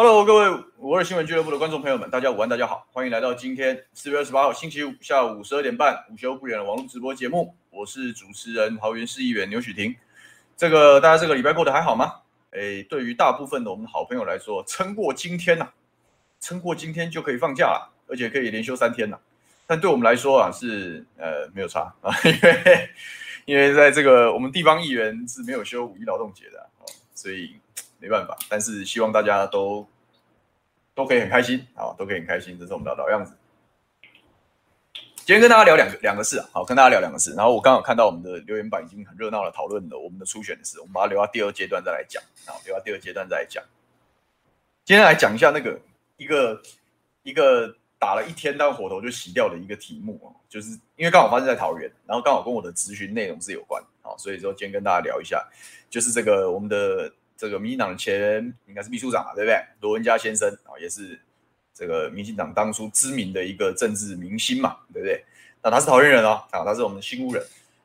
Hello，各位五二新闻俱乐部的观众朋友们，大家午安，大家好，欢迎来到今天四月二十八号星期五下午十二点半午休不远的网络直播节目。我是主持人桃园市议员牛煦庭。这个大家这个礼拜过得还好吗？哎，对于大部分的我们的好朋友来说，撑过今天呐、啊，撑过今天就可以放假了，而且可以连休三天了。但对我们来说啊，是呃没有差啊，因为因为在这个我们地方议员是没有休五一劳动节的啊，所以。没办法，但是希望大家都都可以很开心啊，都可以很开心，这是我们的老样子。今天跟大家聊两个两个事啊，好，跟大家聊两个事。然后我刚好看到我们的留言板已经很热闹的讨论了我们的初选的事，我们把它留到第二阶段再来讲啊，留到第二阶段再来讲。今天来讲一下那个一个一个打了一天但火头就熄掉的一个题目啊，就是因为刚好发生在桃园，然后刚好跟我的咨询内容是有关啊，所以说今天跟大家聊一下，就是这个我们的。这个民进党的前应该是秘书长嘛，对不对？罗文嘉先生啊，也是这个民进党当初知名的一个政治明星嘛，对不对？那他是桃园人哦，啊，他是我们的新屋人。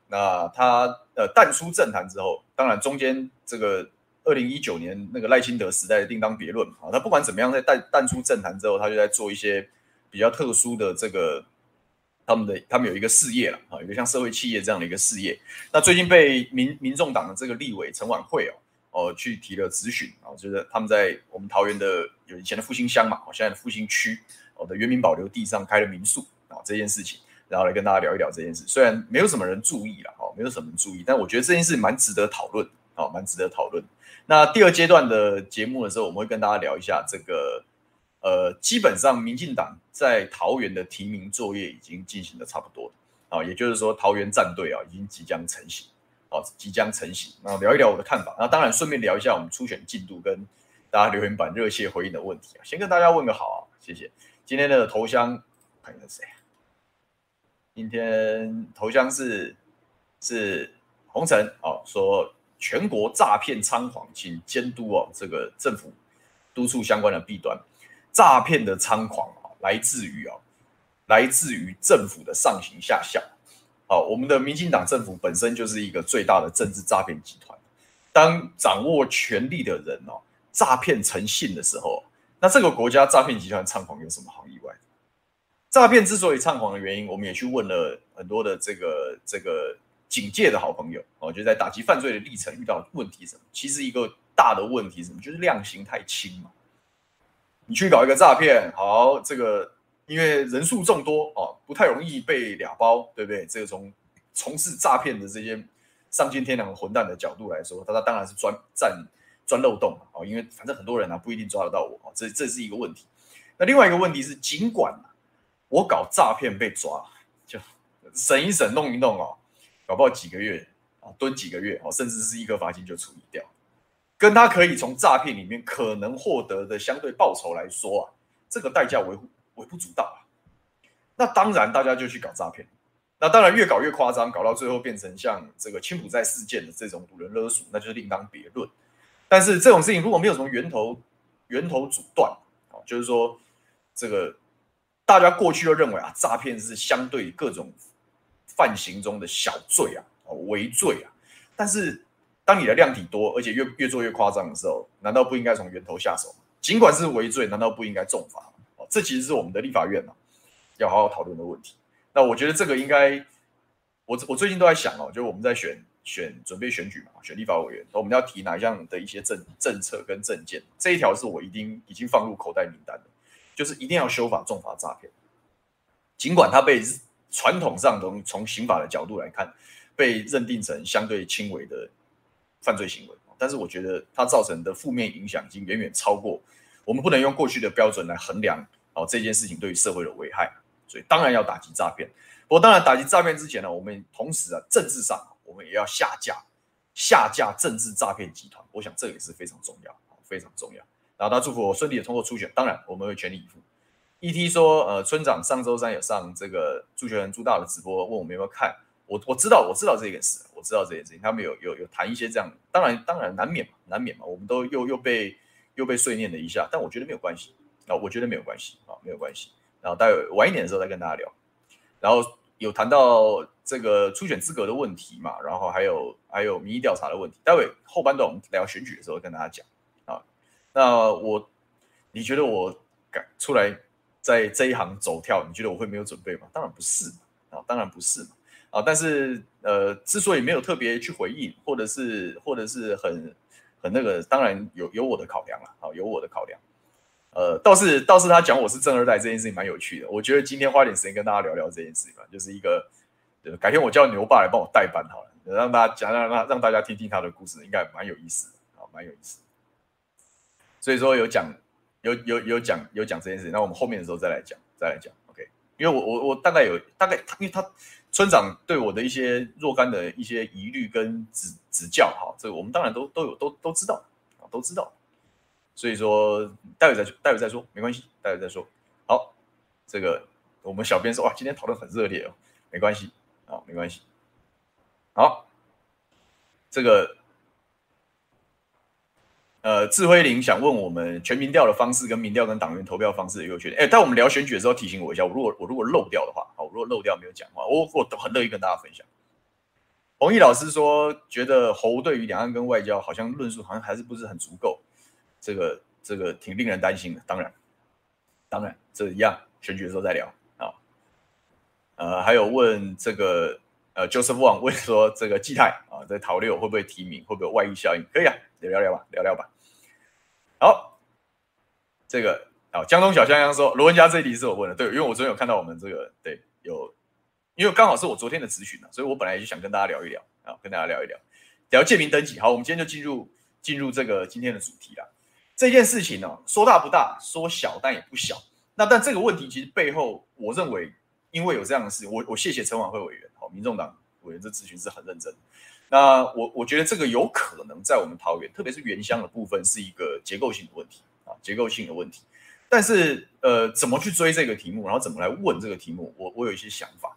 那他呃淡出政坛之后，当然中间这个二零一九年那个赖清德时代的另当别论啊。他不管怎么样，在淡淡出政坛之后，他就在做一些比较特殊的这个他们的他们有一个事业了啊，有一个像社会企业这样的一个事业。那最近被民民众党的这个立委陈琬惠哦。哦，去提了咨询啊，就是他们在我们桃园的有以前的复兴乡嘛，哦，现在的复兴区哦的原民保留地上开了民宿啊，这件事情，然后来跟大家聊一聊这件事。虽然没有什么人注意了，哦，没有什么人注意，但我觉得这件事蛮值得讨论，哦，蛮值得讨论。那第二阶段的节目的时候，我们会跟大家聊一下这个，呃，基本上民进党在桃园的提名作业已经进行的差不多了，啊，也就是说桃园战队啊，已经即将成型。哦，即将成型。那聊一聊我的看法。那当然顺便聊一下我们初选进度跟大家留言板热切回应的问题啊。先跟大家问个好啊，谢谢。今天的头香看一下谁？今天头香是是红尘哦，说全国诈骗猖狂，请监督哦，这个政府督促相关的弊端。诈骗的猖狂啊，来自于啊，来自于政府的上行下效。好，我们的民进党政府本身就是一个最大的政治诈骗集团。当掌握权力的人哦，诈骗成性的时候，那这个国家诈骗集团猖狂有什么好意外？诈骗之所以猖狂的原因，我们也去问了很多的这个这个警界的好朋友哦，就在打击犯罪的历程遇到问题什么？其实一个大的问题什么？就是量刑太轻嘛。你去搞一个诈骗，好，这个。因为人数众多哦，不太容易被俩包，对不对？这个从从事诈骗的这些丧尽天良的混蛋的角度来说，他他当然是钻占钻漏洞哦。因为反正很多人啊不一定抓得到我，这这是一个问题。那另外一个问题是，尽管我搞诈骗被抓，就审一审弄一弄哦，搞不好几个月啊，蹲几个月哦，甚至是一个罚金就处理掉，跟他可以从诈骗里面可能获得的相对报酬来说啊，这个代价维护。微不足道啊，那当然大家就去搞诈骗，那当然越搞越夸张，搞到最后变成像这个柬埔寨事件的这种堵人勒索，那就是另当别论。但是这种事情如果没有从源头源头阻断啊，就是说这个大家过去都认为啊，诈骗是相对各种犯行中的小罪啊，微罪啊。但是当你的量体多，而且越越做越夸张的时候，难道不应该从源头下手？尽管是违罪，难道不应该重罚？这其实是我们的立法院嘛要好好讨论的问题。那我觉得这个应该，我我最近都在想哦，就是我们在选选准备选举嘛，选立法委员，我们要提哪一项的一些政政策跟政见，这一条是我一定已经放入口袋名单的，就是一定要修法重罚诈骗。尽管它被传统上从从刑法的角度来看，被认定成相对轻微的犯罪行为，但是我觉得它造成的负面影响已经远远超过。我们不能用过去的标准来衡量哦，这件事情对于社会的危害，所以当然要打击诈骗。不过当然打击诈骗之前呢，我们同时啊，政治上我们也要下架下架政治诈骗集团。我想这也是非常重要，非常重要。然后他祝福我顺利的通过初选，当然我们会全力以赴。ET 说，呃，村长上周三有上这个朱学恒朱大的直播，问我们有没有看。我我知道我知道这件事，我知道这件事情，他们有有有谈一些这样，当然当然难免嘛，难免嘛，我们都又又被。又被碎念了一下，但我觉得没有关系啊，我觉得没有关系啊，没有关系。然后待会晚一点的时候再跟大家聊。然后有谈到这个初选资格的问题嘛，然后还有还有民意调查的问题。待会后半段我们聊选举的时候跟大家讲啊。那我你觉得我敢出来在这一行走跳，你觉得我会没有准备吗？当然不是啊，当然不是嘛啊！但是呃，之所以没有特别去回应，或者是或者是很很那个，当然有有我的考量了啊，有我的考量。呃，倒是倒是他讲我是正二代这件事情蛮有趣的，我觉得今天花点时间跟大家聊聊这件事情吧，就是一个，改天我叫牛爸来帮我代班好了，让大家讲让让让大家听听他的故事，应该蛮有意思的啊，蛮有意思。所以说有讲有有有讲有讲这件事情，那我们后面的时候再来讲再来讲，OK？因为我我我大概有大概，因为他村长对我的一些若干的一些疑虑跟指指教哈，这个我们当然都都有都都知道啊，都知道。所以说，待会再说，待会再说，没关系，待会再说。好，这个我们小编说，哇，今天讨论很热烈哦，没关系啊，没关系。好，这个呃，智慧林想问我们全民调的方式跟民调跟党员投票方式的优缺点。哎，但我们聊选举的时候提醒我一下，我如果我如果漏掉的话，好，我如果漏掉没有讲话，我我很乐意跟大家分享。弘毅老师说，觉得侯对于两岸跟外交好像论述好像还是不是很足够。这个这个挺令人担心的，当然，当然这一样，选举的时候再聊啊。呃，还有问这个呃，Joseph Wang 问说这个季泰啊，在桃六会不会提名，会不会有外溢效应？可以啊，聊聊吧，聊聊吧。好，这个好，江东小香香说罗文嘉这一题是我问的，对，因为我昨天有看到我们这个对有，因为刚好是我昨天的咨询，所以我本来就想跟大家聊一聊啊，跟大家聊一聊聊借名登记。好，我们今天就进入进入这个今天的主题了。这件事情呢、说大不大，说小但也不小。那但这个问题其实背后，我认为因为有这样的事，我我谢谢陈琬惠委员，好，民众党委员这咨询是很认真。那我我觉得这个有可能在我们桃园，特别是原乡的部分，是一个结构性的问题啊，结构性的问题。但是呃，怎么去追这个题目，然后怎么来问这个题目，我我有一些想法。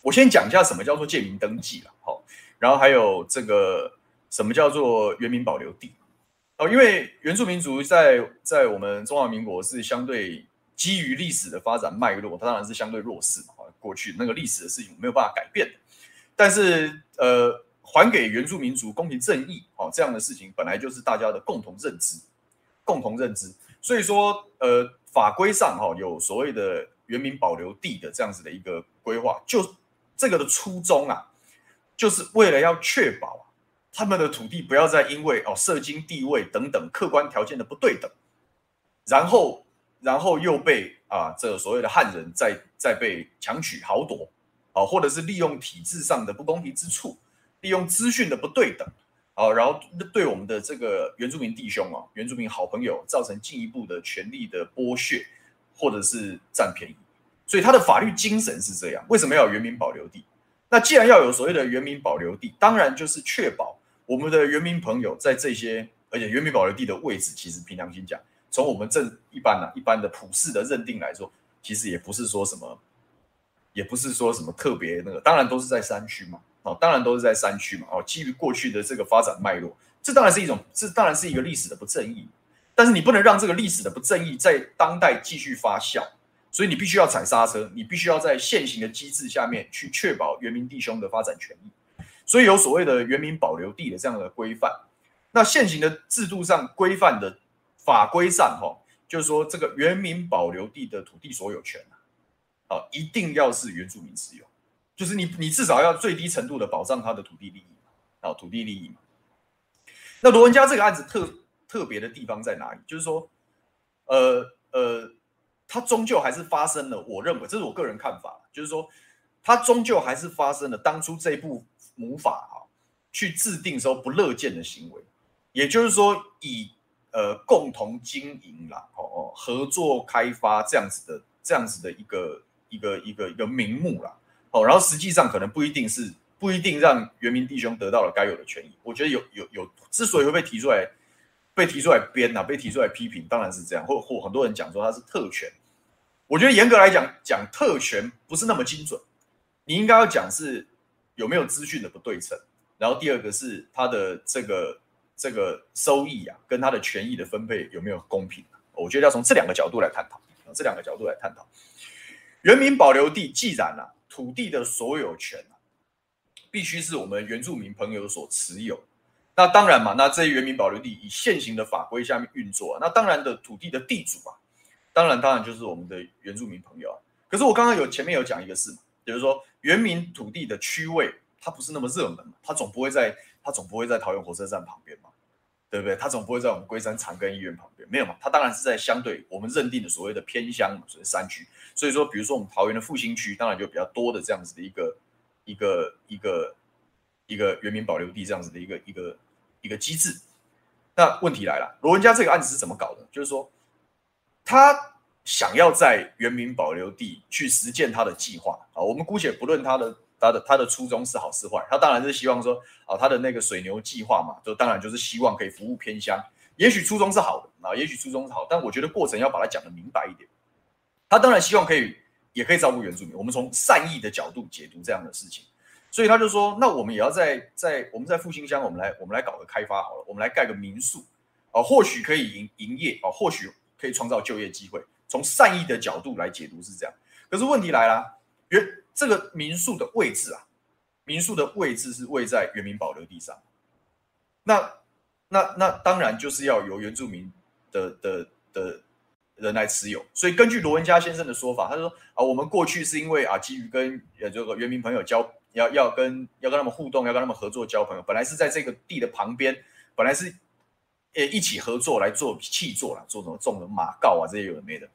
我先讲一下什么叫做借名登记了，好，然后还有这个什么叫做原民保留地。哦，因为原住民族在在我们中华民国是相对基于历史的发展脉络，它当然是相对弱势嘛。过去那个历史的事情没有办法改变，但是呃，还给原住民族公平正义，哦，这样的事情本来就是大家的共同认知，共同认知。所以说，呃，法规上哈有所谓的原民保留地的这样子的一个规划，就这个的初衷啊，就是为了要确保。他们的土地不要再因为哦社经地位等等客观条件的不对等，然后然后又被啊这所谓的汉人再再被强取豪夺，啊或者是利用体制上的不公平之处，利用资讯的不对等，啊然后对我们的这个原住民弟兄啊原住民好朋友造成进一步的权利的剥削，或者是占便宜，所以他的法律精神是这样。为什么要有原民保留地？那既然要有所谓的原民保留地，当然就是确保。我们的原民朋友在这些，而且原民保留地的位置，其实凭良心讲，从我们正一般呢、啊，一般的普世的认定来说，其实也不是说什么，也不是说什么特别那个，当然都是在山区嘛，哦，当然都是在山区嘛，哦，基于过去的这个发展脉络，这当然是一种，这当然是一个历史的不正义，但是你不能让这个历史的不正义在当代继续发酵，所以你必须要踩刹车，你必须要在现行的机制下面去确保原民弟兄的发展权益。所以有所谓的原民保留地的这样的规范，那现行的制度上规范的法规上，哈，就是说这个原民保留地的土地所有权啊，一定要是原住民持有，就是你你至少要最低程度的保障他的土地利益啊，土地利益嘛。那罗文嘉这个案子特特别的地方在哪里？就是说，呃呃，它终究还是发生了，我认为这是我个人看法，就是说，它终究还是发生了当初这部。母法啊，去制定时候不乐见的行为，也就是说以呃共同经营啦，哦哦合作开发这样子的这样子的一个一个一个一个名目啦，哦，然后实际上可能不一定是不一定让原民弟兄得到了该有的权益。我觉得有有有，之所以会被提出来被提出来编呐，被提出来批评，当然是这样，或或很多人讲说他是特权。我觉得严格来讲，讲特权不是那么精准，你应该要讲是。有没有资讯的不对称？然后第二个是他的这个这个收益啊，跟他的权益的分配有没有公平？我觉得要从这两个角度来探讨，这两个角度来探讨。原民保留地既然啊，土地的所有权啊，必须是我们原住民朋友所持有，那当然嘛，那这些原民保留地以现行的法规下面运作，那当然的土地的地主啊，当然当然就是我们的原住民朋友啊。可是我刚刚有前面有讲一个事嘛，就是说原民土地的区位它不是那么热门，它总不会在它总不会在桃园火车站旁边嘛，对不对？它总不会在我们龟山长庚医院旁边，没有嘛？它当然是在相对我们认定的所谓的偏乡所谓山区。所以说，比如说我们桃园的复兴区，当然就比较多的这样子的一个一个一个一个原民保留地这样子的一个一个。一个机制，那问题来了，罗文家这个案子是怎么搞的？就是说，他想要在原民保留地去实践他的计划啊。我们姑且不论他的他的他的初衷是好是坏，他当然是希望说啊，他的那个水牛计划嘛，就当然就是希望可以服务偏乡。也许初衷是好的啊，也许初衷是好，但我觉得过程要把它讲得明白一点。他当然希望可以，也可以照顾原住民。我们从善意的角度解读这样的事情。所以他就说，那我们也要在在我们在复兴乡，我们来我们来搞个开发好了，我们来盖个民宿，啊，或许可以营营业，啊，或许可以创造就业机会。从善意的角度来解读是这样，可是问题来了，原这个民宿的位置啊，民宿的位置是位在原民保留地上，那那那当然就是要由原住民的的的人来持有。所以根据罗文嘉先生的说法，他说啊，我们过去是因为啊，基于跟呃这个原民朋友交。要要跟要跟他们互动，要跟他们合作交朋友。本来是在这个地的旁边，本来是呃一起合作来做契作啦，做什么种的马告啊这些有的没的。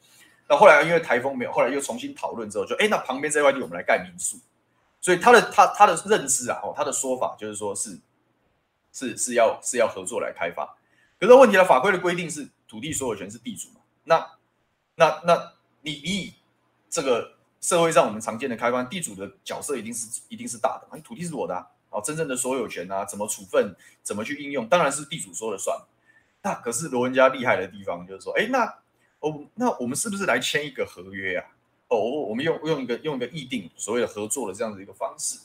那后来因为台风没有，后来又重新讨论之后就，哎那旁边这块地我们来盖民宿。所以他的他他的认知啊，哦他的说法就是说是是是要是要合作来开发。可是问题的法规的规定是土地所有权是地主嘛？那那那你你这个。社会上我们常见的开关地主的角色一定是一定是大的，土地是我的啊，哦，真正的所有权啊，怎么处分，怎么去应用，当然是地主说了算。那可是罗文家厉害的地方就是说，哎，那哦，那我们是不是来签一个合约啊？哦，我们用用一个用一个议定所谓的合作的这样的一个方式，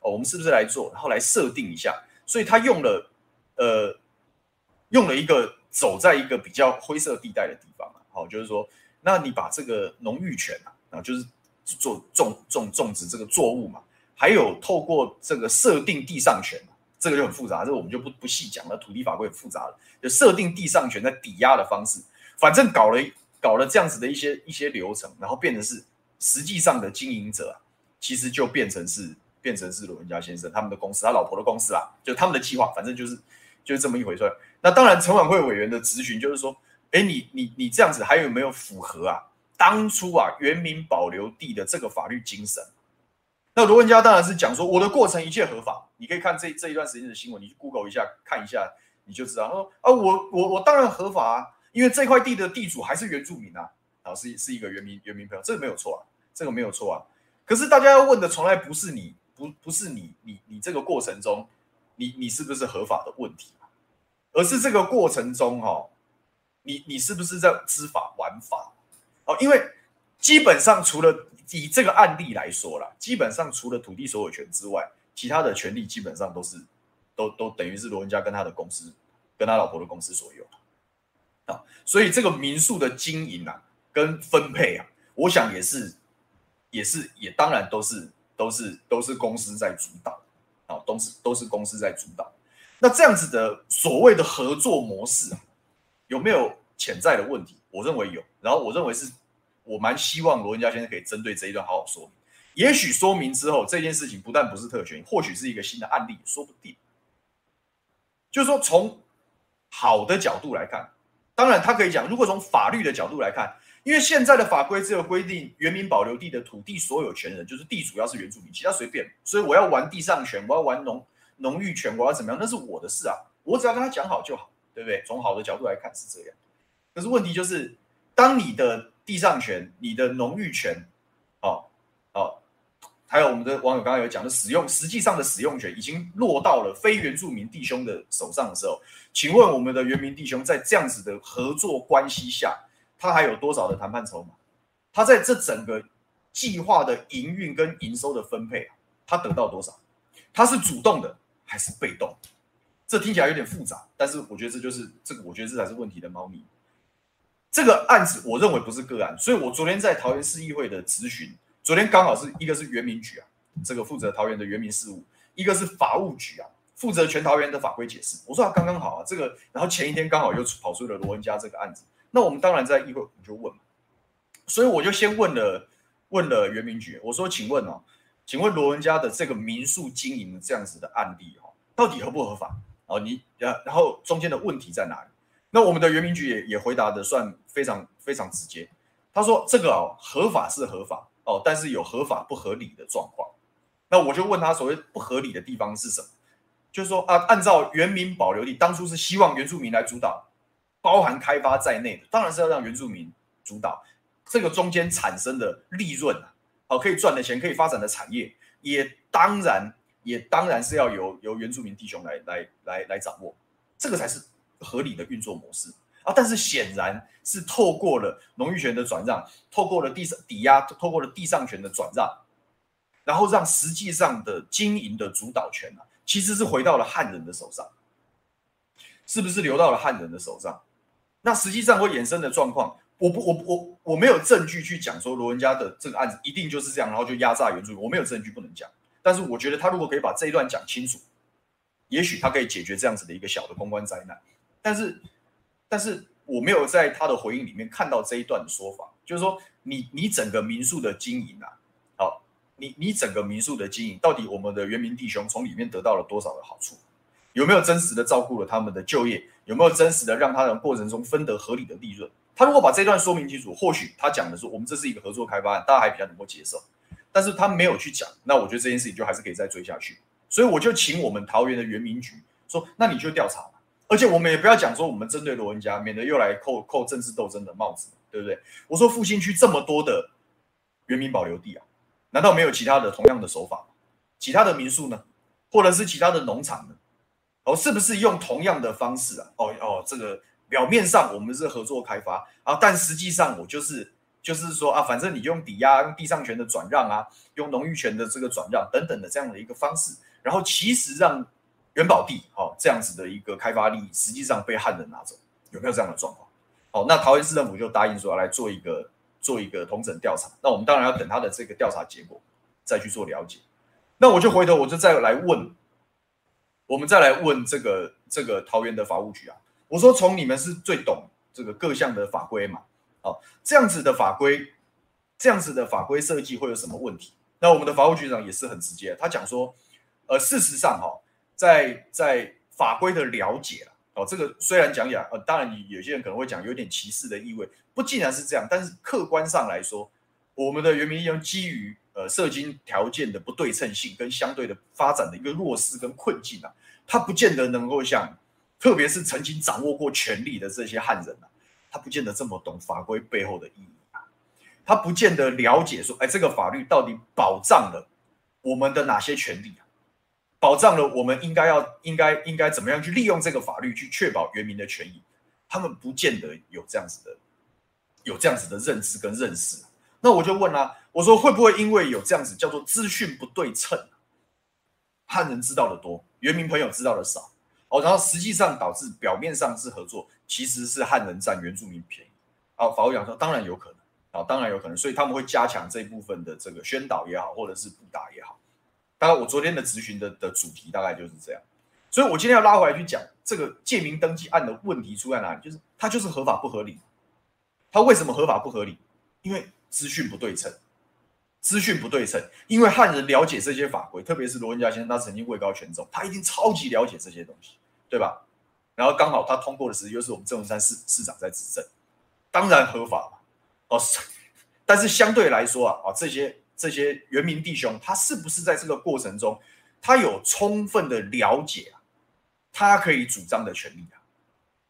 哦，我们是不是来做，然后来设定一下？所以他用了呃，用了一个走在一个比较灰色地带的地方啊，好，就是说，那你把这个农域权啊，啊，就是。做种种种植这个作物嘛，还有透过这个设定地上权，这个就很复杂，这个我们就不不细讲了。土地法规很复杂了，就设定地上权在抵押的方式，反正搞了搞了这样子的一些一些流程，然后变成是实际上的经营者啊，其实就变成是变成是罗文家先生他们的公司，他老婆的公司啦，就他们的计划，反正就是就是这么一回事。那当然，陈琬惠委员的咨询就是说，哎，你你你这样子还有没有符合啊？当初啊，原民保留地的这个法律精神，那罗文嘉当然是讲说我的过程一切合法。你可以看这这一段时间的新闻，你去 Google 一下看一下，你就知道。他说啊，我我我当然合法啊，因为这块地的地主还是原住民啊，啊是是一个原民原民朋友，这个没有错啊，这个没有错啊。可是大家要问的从来不是你不不是你你你这个过程中你你是不是合法的问题，而是这个过程中哈、哦，你你是不是在知法玩法？哦，因为基本上除了以这个案例来说啦，基本上除了土地所有权之外，其他的权利基本上都是都都等于是罗文家跟他的公司跟他老婆的公司所有啊，所以这个民宿的经营啊跟分配啊，我想也是也是也当然都是都是都是公司在主导啊，都是都是公司在主导。那这样子的所谓的合作模式啊，有没有潜在的问题？我认为有，然后我认为是，我蛮希望罗文嘉先生可以针对这一段好好说明。也许说明之后，这件事情不但不是特权，或许是一个新的案例，说不定。就是说，从好的角度来看，当然他可以讲，如果从法律的角度来看，因为现在的法规只有规定原民保留地的土地所有权人就是地主要是原住民，其他随便。所以我要玩地上权，我要玩农农域权，我要怎么样，那是我的事啊，我只要跟他讲好就好，对不对？从好的角度来看是这样。可是问题就是，当你的地上权、你的农域权，哦哦，还有我们的网友刚刚有讲的使用，实际上的使用权已经落到了非原住民弟兄的手上的时候，请问我们的原民弟兄在这样子的合作关系下，他还有多少的谈判筹码？他在这整个计划的营运跟营收的分配啊，他得到多少？他是主动的还是被动？这听起来有点复杂，但是我觉得这就是这个，我觉得这才是问题的猫腻。这个案子我认为不是个案，所以我昨天在桃园市议会的质询，昨天刚好是一个是原民局啊，这个负责桃园的原民事务，一个是法务局啊，负责全桃园的法规解释。我说啊，刚刚好啊，这个，然后前一天刚好又跑出了罗文家这个案子，那我们当然在议会我就问嘛，所以我就先问了问了原民局，我说，请问哦，请问罗文家的这个民宿经营这样子的案例哦，到底合不合法？哦，你然然后中间的问题在哪里？那我们的原民局也也回答的算非常非常直接，他说这个哦合法是合法哦，但是有合法不合理的状况。那我就问他所谓不合理的地方是什么？就是说啊，按照原民保留地当初是希望原住民来主导，包含开发在内的，当然是要让原住民主导。这个中间产生的利润啊，好可以赚的钱，可以发展的产业，也当然也当然是要由由原住民弟兄来来来来掌握，这个才是。合理的运作模式啊，但是显然是透过了农域权的转让，透过了地上抵押，透过了地上权的转让，然后让实际上的经营的主导权啊，其实是回到了汉人的手上，是不是流到了汉人的手上？那实际上会衍生的状况，我不，我我我没有证据去讲说罗文家的这个案子一定就是这样，然后就压榨原住民，我没有证据不能讲。但是我觉得他如果可以把这一段讲清楚，也许他可以解决这样子的一个小的公关灾难。但是，但是我没有在他的回应里面看到这一段的说法，就是说你，你整个民宿的经营啊，好，你你整个民宿的经营，到底我们的原民弟兄从里面得到了多少的好处？有没有真实的照顾了他们的就业？有没有真实的让他的过程中分得合理的利润？他如果把这段说明清楚，或许他讲的是我们这是一个合作开发案，大家还比较能够接受。但是他没有去讲，那我觉得这件事情就还是可以再追下去。所以我就请我们桃园的原民局说，那你就调查。而且我们也不要讲说我们针对罗文家，免得又来扣扣政治斗争的帽子，对不对？我说复兴区这么多的原民保留地啊，难道没有其他的同样的手法？其他的民宿呢，或者是其他的农场呢？哦，是不是用同样的方式啊？哦哦，这个表面上我们是合作开发啊，但实际上我就是就是说啊，反正你用抵押、用地上权的转让啊，用农域权的这个转让等等的这样的一个方式，然后其实让。元宝地，哦，这样子的一个开发利益，实际上被汉人拿走，有没有这样的状况？哦，那桃园市政府就答应说要来做一个做一个同整调查，那我们当然要等他的这个调查结果再去做了解。那我就回头，我就再来问，我们再来问这个这个桃园的法务局啊，我说从你们是最懂这个各项的法规嘛，哦，这样子的法规，这样子的法规设计会有什么问题？那我们的法务局长也是很直接，他讲说，呃，事实上哈、哦。在在法规的了解啊哦，这个虽然讲讲，呃，当然你有些人可能会讲有点歧视的意味，不竟然是这样，但是客观上来说，我们的原民用基于呃社经条件的不对称性跟相对的发展的一个弱势跟困境啊，他不见得能够像，特别是曾经掌握过权力的这些汉人啊，他不见得这么懂法规背后的意义啊，他不见得了解说，哎，这个法律到底保障了我们的哪些权利啊？保障了我们应该要应该应该怎么样去利用这个法律去确保原民的权益，他们不见得有这样子的有这样子的认知跟认识。那我就问啦、啊，我说会不会因为有这样子叫做资讯不对称，汉人知道的多，原民朋友知道的少，哦，然后实际上导致表面上是合作，其实是汉人占原住民便宜。啊，法务讲说当然有可能，啊，当然有可能，所以他们会加强这一部分的这个宣导也好，或者是布达也好。大概我昨天的咨询的的主题大概就是这样，所以我今天要拉回来去讲这个借名登记案的问题出在哪里，就是它就是合法不合理。它为什么合法不合理？因为资讯不对称，资讯不对称。因为汉人了解这些法规，特别是罗文家先生，他曾经位高权重，他一定超级了解这些东西，对吧？然后刚好他通过的时候又是我们郑文山市市长在执政，当然合法。哦，但是相对来说啊，啊这些。这些原民弟兄，他是不是在这个过程中，他有充分的了解啊？他可以主张的权利啊？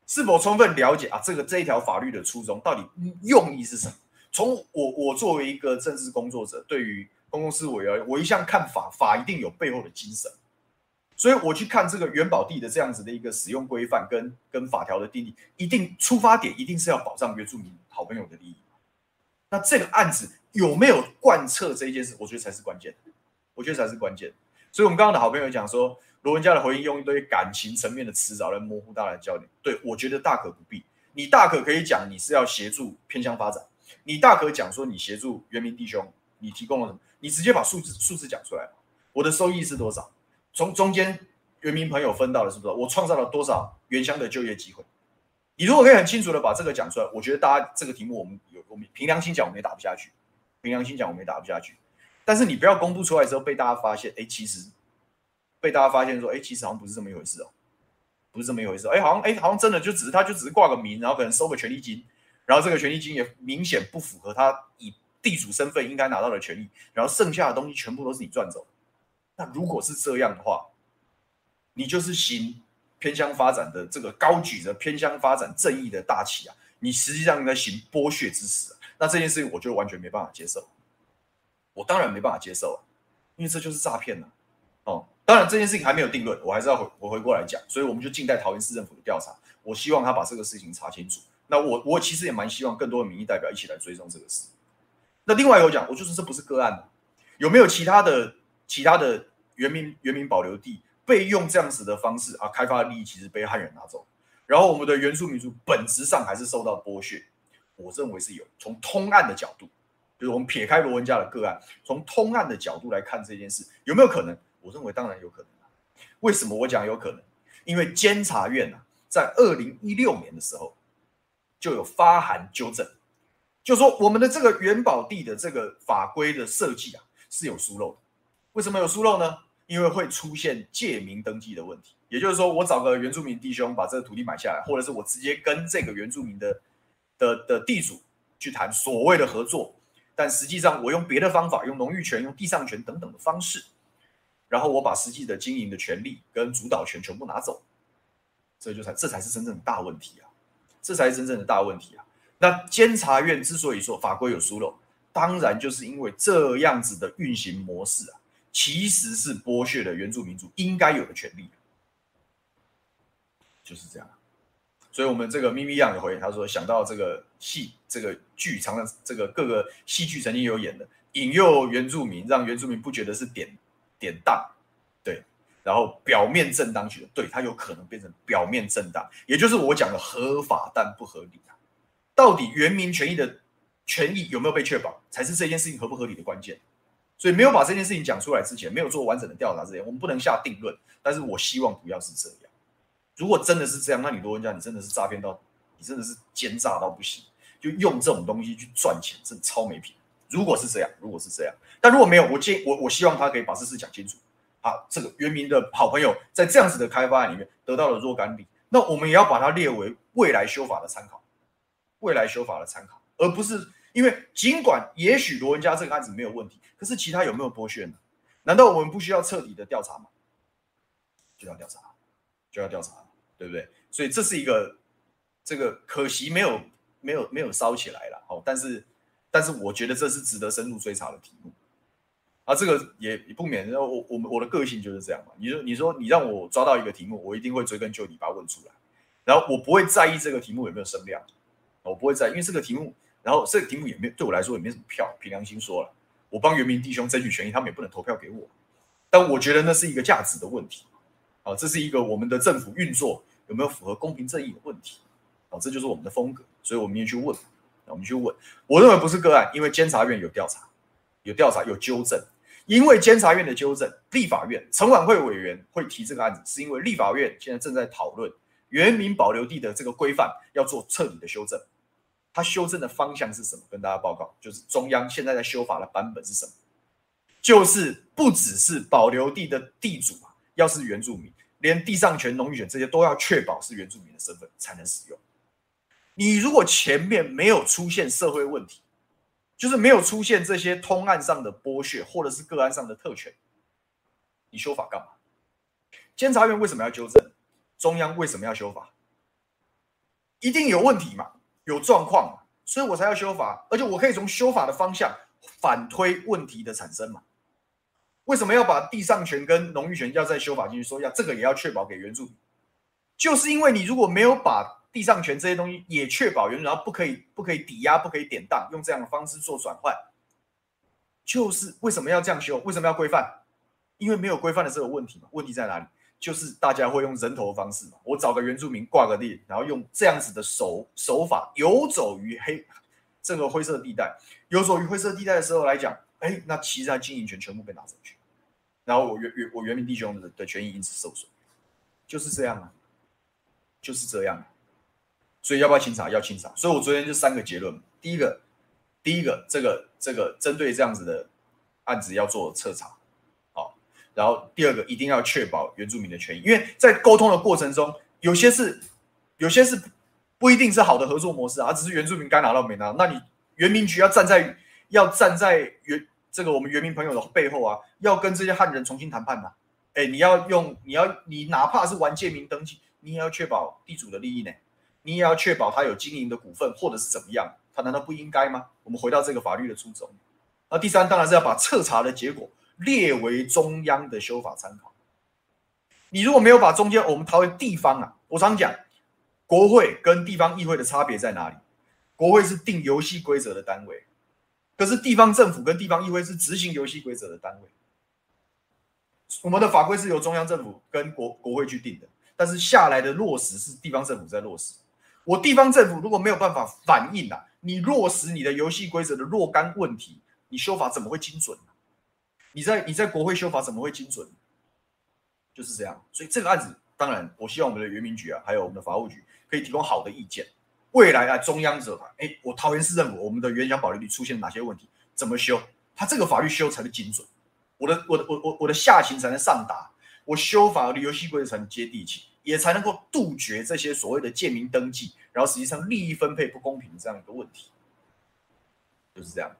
是否充分了解啊？这个这一条法律的初衷到底用意是什么？从我我作为一个政治工作者，对于公共事务委员，我一向看法，法一定有背后的精神，所以我去看这个原保地的这样子的一个使用规范跟跟法条的定义，一定出发点一定是要保障原住民好朋友的利益。那这个案子。有没有贯彻这一件事？我觉得才是关键。我觉得才是关键。所以，我们刚刚的好朋友讲说，罗文家的回应用一堆感情层面的词藻来模糊大家的焦点。对，我觉得大可不必。你大可可以讲你是要协助偏乡发展，你大可讲说你协助原民弟兄，你提供了什么？你直接把数字数字讲出来。我的收益是多少？从中间原民朋友分到了，是不是？我创造了多少原乡的就业机会？你如果可以很清楚的把这个讲出来，我觉得大家这个题目我们有，我们凭良心讲，我们也打不下去。凭良心讲，我们也打不下去。但是你不要公布出来之后被大家发现，哎，其实被大家发现说，哎，其实好像不是这么一回事哦，不是这么一回事。哎，好像哎，好像真的就只是他就只是挂个名，然后可能收个权利金，然后这个权利金也明显不符合他以地主身份应该拿到的权利，然后剩下的东西全部都是你赚走。那如果是这样的话，你就是行偏乡发展的这个高举着偏乡发展正义的大旗啊！你实际上在行剥削之实！那这件事情我就完全没办法接受，我当然没办法接受啊，因为这就是诈骗了哦。当然这件事情还没有定论，我还是要回我回过来讲，所以我们就静待桃园市政府的调查。我希望他把这个事情查清楚。那我我其实也蛮希望更多的民意代表一起来追踪这个事。那另外有讲，我就说这不是个案，有没有其他的其他的原民原民保留地？被用这样子的方式啊，开发利益其实被汉人拿走，然后我们的原住民族本质上还是受到剥削。我认为是有从通案的角度，就是我们撇开罗文家的个案，从通案的角度来看这件事有没有可能？我认为当然有可能。为什么我讲有可能？因为监察院啊，在二零一六年的时候就有发函纠正，就说我们的这个原保地的这个法规的设计啊是有疏漏的。为什么有疏漏呢？因为会出现借名登记的问题，也就是说，我找个原住民弟兄把这个土地买下来，或者是我直接跟这个原住民的的的地主去谈所谓的合作，但实际上我用别的方法，用农域权、用地上权等等的方式，然后我把实际的经营的权利跟主导权全部拿走，这就才这才是真正的大问题啊！这才是真正的大问题啊！那监察院之所以说法规有疏漏，当然就是因为这样子的运行模式啊。其实是剥削了原住民族应该有的权利，就是这样。所以，我们这个咪咪样的回应，他说想到这个戏，这个剧，常常这个各个戏剧曾经有演的，引诱原住民，让原住民不觉得是典典当，对，然后表面正当觉得对，他有可能变成表面正当，也就是我讲的合法但不合理啊。到底原民权益的权益有没有被确保，才是这件事情合不合理的关键。所以没有把这件事情讲出来之前，没有做完整的调查之前，我们不能下定论。但是我希望不要是这样。如果真的是这样，那你罗文家，你真的是诈骗到，你真的是奸诈到不行，就用这种东西去赚钱，真的超没品。如果是这样，如果是这样，但如果没有，我建我我希望他可以把这事讲清楚。啊，这个原民的好朋友在这样子的开发案里面得到了若干利，那我们也要把它列为未来修法的参考，未来修法的参考，而不是因为尽管也许罗文家这个案子没有问题。可是其他有没有剥削呢？难道我们不需要彻底的调查吗？就要调查，就要调查，对不对？所以这是一个这个可惜没有没有没有烧起来了哦。但是但是我觉得这是值得深入追查的题目啊。这个也不免，我我我的个性就是这样嘛。你说你说你让我抓到一个题目，我一定会追根究底把它问出来，然后我不会在意这个题目有没有声量，我不会在意，因为这个题目，然后这个题目也没对我来说也没什么票，凭良心说了。我帮原民弟兄争取权益，他们也不能投票给我，但我觉得那是一个价值的问题，啊，这是一个我们的政府运作有没有符合公平正义的问题，啊，这就是我们的风格，所以我们也去问，我们去问，我认为不是个案，因为监察院有调查，有调查有纠正，因为监察院的纠正，立法院陈琬惠委员会提这个案子，是因为立法院现在正在讨论原民保留地的这个规范要做彻底的修正。它修正的方向是什么？跟大家报告，就是中央现在在修法的版本是什么？就是不只是保留地的地主啊，要是原住民，连地上权、农域权这些都要确保是原住民的身份才能使用。你如果前面没有出现社会问题，就是没有出现这些通案上的剥削或者是个案上的特权，你修法干嘛？监察院为什么要纠正？中央为什么要修法？一定有问题嘛？有状况嘛，所以我才要修法，而且我可以从修法的方向反推问题的产生嘛。为什么要把地上权跟农域权要再修法进去？说一下这个也要确保给原住民，就是因为你如果没有把地上权这些东西也确保原住民，然后不可以不可以抵押，不可以典当，用这样的方式做转换，就是为什么要这样修？为什么要规范？因为没有规范的这个问题嘛。问题在哪里？就是大家会用人头的方式嘛，我找个原住民挂个地，然后用这样子的手手法游走于黑这个灰色地带，游走于灰色地带的时候来讲，哎，那其实他经营权全部被拿走去，然后我原原我原民弟兄的的权益因此受损，就是这样啊，就是这样啊。所以要不要清查？要清查。所以我昨天就三个结论：第一个，第一个，这个这个针对这样子的案子要做彻查，好。然后第二个，一定要确保原住民的权益，因为在沟通的过程中，有些是有些是不一定是好的合作模式啊，只是原住民该拿到没拿到。那你原民局要站在要站在原这个我们原民朋友的背后啊，要跟这些汉人重新谈判呐、啊。哎，你要用你要你哪怕是玩借名登记，你也要确保地主的利益呢。你也要确保他有经营的股份，或者是怎么样？他难道不应该吗？我们回到这个法律的初衷。那第三，当然是要把彻查的结果列为中央的修法参考。你如果没有把中间，我们讨论地方啊，我常讲，国会跟地方议会的差别在哪里？国会是定游戏规则的单位，可是地方政府跟地方议会是执行游戏规则的单位。我们的法规是由中央政府跟国国会去定的，但是下来的落实是地方政府在落实。我地方政府如果没有办法反映啊，你落实你的游戏规则的若干问题，你修法怎么会精准呢？你在你在国会修法怎么会精准？就是这样。所以这个案子，当然我希望我们的原民局啊，还有我们的法务局可以提供好的意见。未来啊，中央者啊，哎，我桃园市政府我们的原乡保留地出现哪些问题，怎么修？他这个法律修才是精准。我的我的我我我的下情才能上达，我修法的游戏规则才能接地气。也才能够杜绝这些所谓的借名登记，然后实际上利益分配不公平这样一个问题，就是这样。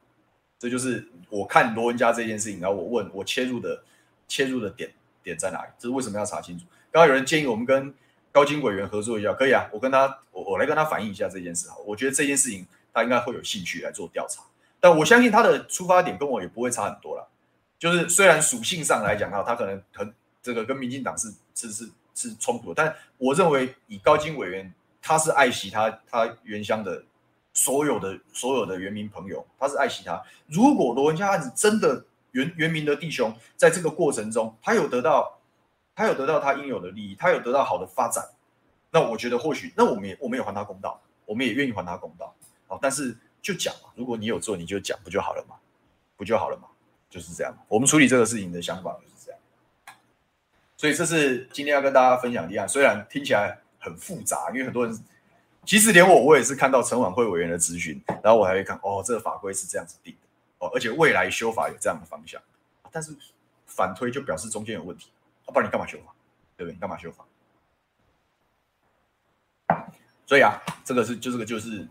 这就是我看罗文家这件事情，然后我问我切入的切入的点点在哪里？这是为什么要查清楚？刚刚有人建议我们跟高金委员合作一下，可以啊，我跟他我我来跟他反映一下这件事。哈，我觉得这件事情他应该会有兴趣来做调查，但我相信他的出发点跟我也不会差很多了。就是虽然属性上来讲哈，他可能很这个跟民进党是是是。是冲突，但我认为以高金委员，他是爱惜他他原乡的所有的所有的原民朋友，他是爱惜他。如果罗文嘉案子真的原原民的弟兄在这个过程中，他有得到他有得到他应有的利益，他有得到好的发展，那我觉得或许那我们也我们也还他公道，我们也愿意还他公道。好，但是就讲嘛，如果你有做，你就讲不就好了嘛？不就好了嘛？就是这样。我们处理这个事情的想法就是这样。所以这是今天要跟大家分享的立案，虽然听起来很复杂，因为很多人其实连我我也是看到陈琬惠委员的咨询，然后我还会看哦，这个法规是这样子定的哦，而且未来修法有这样的方向，但是反推就表示中间有问题，不然你干嘛修法？对不对？你干嘛修法？所以啊，这个是就这个就是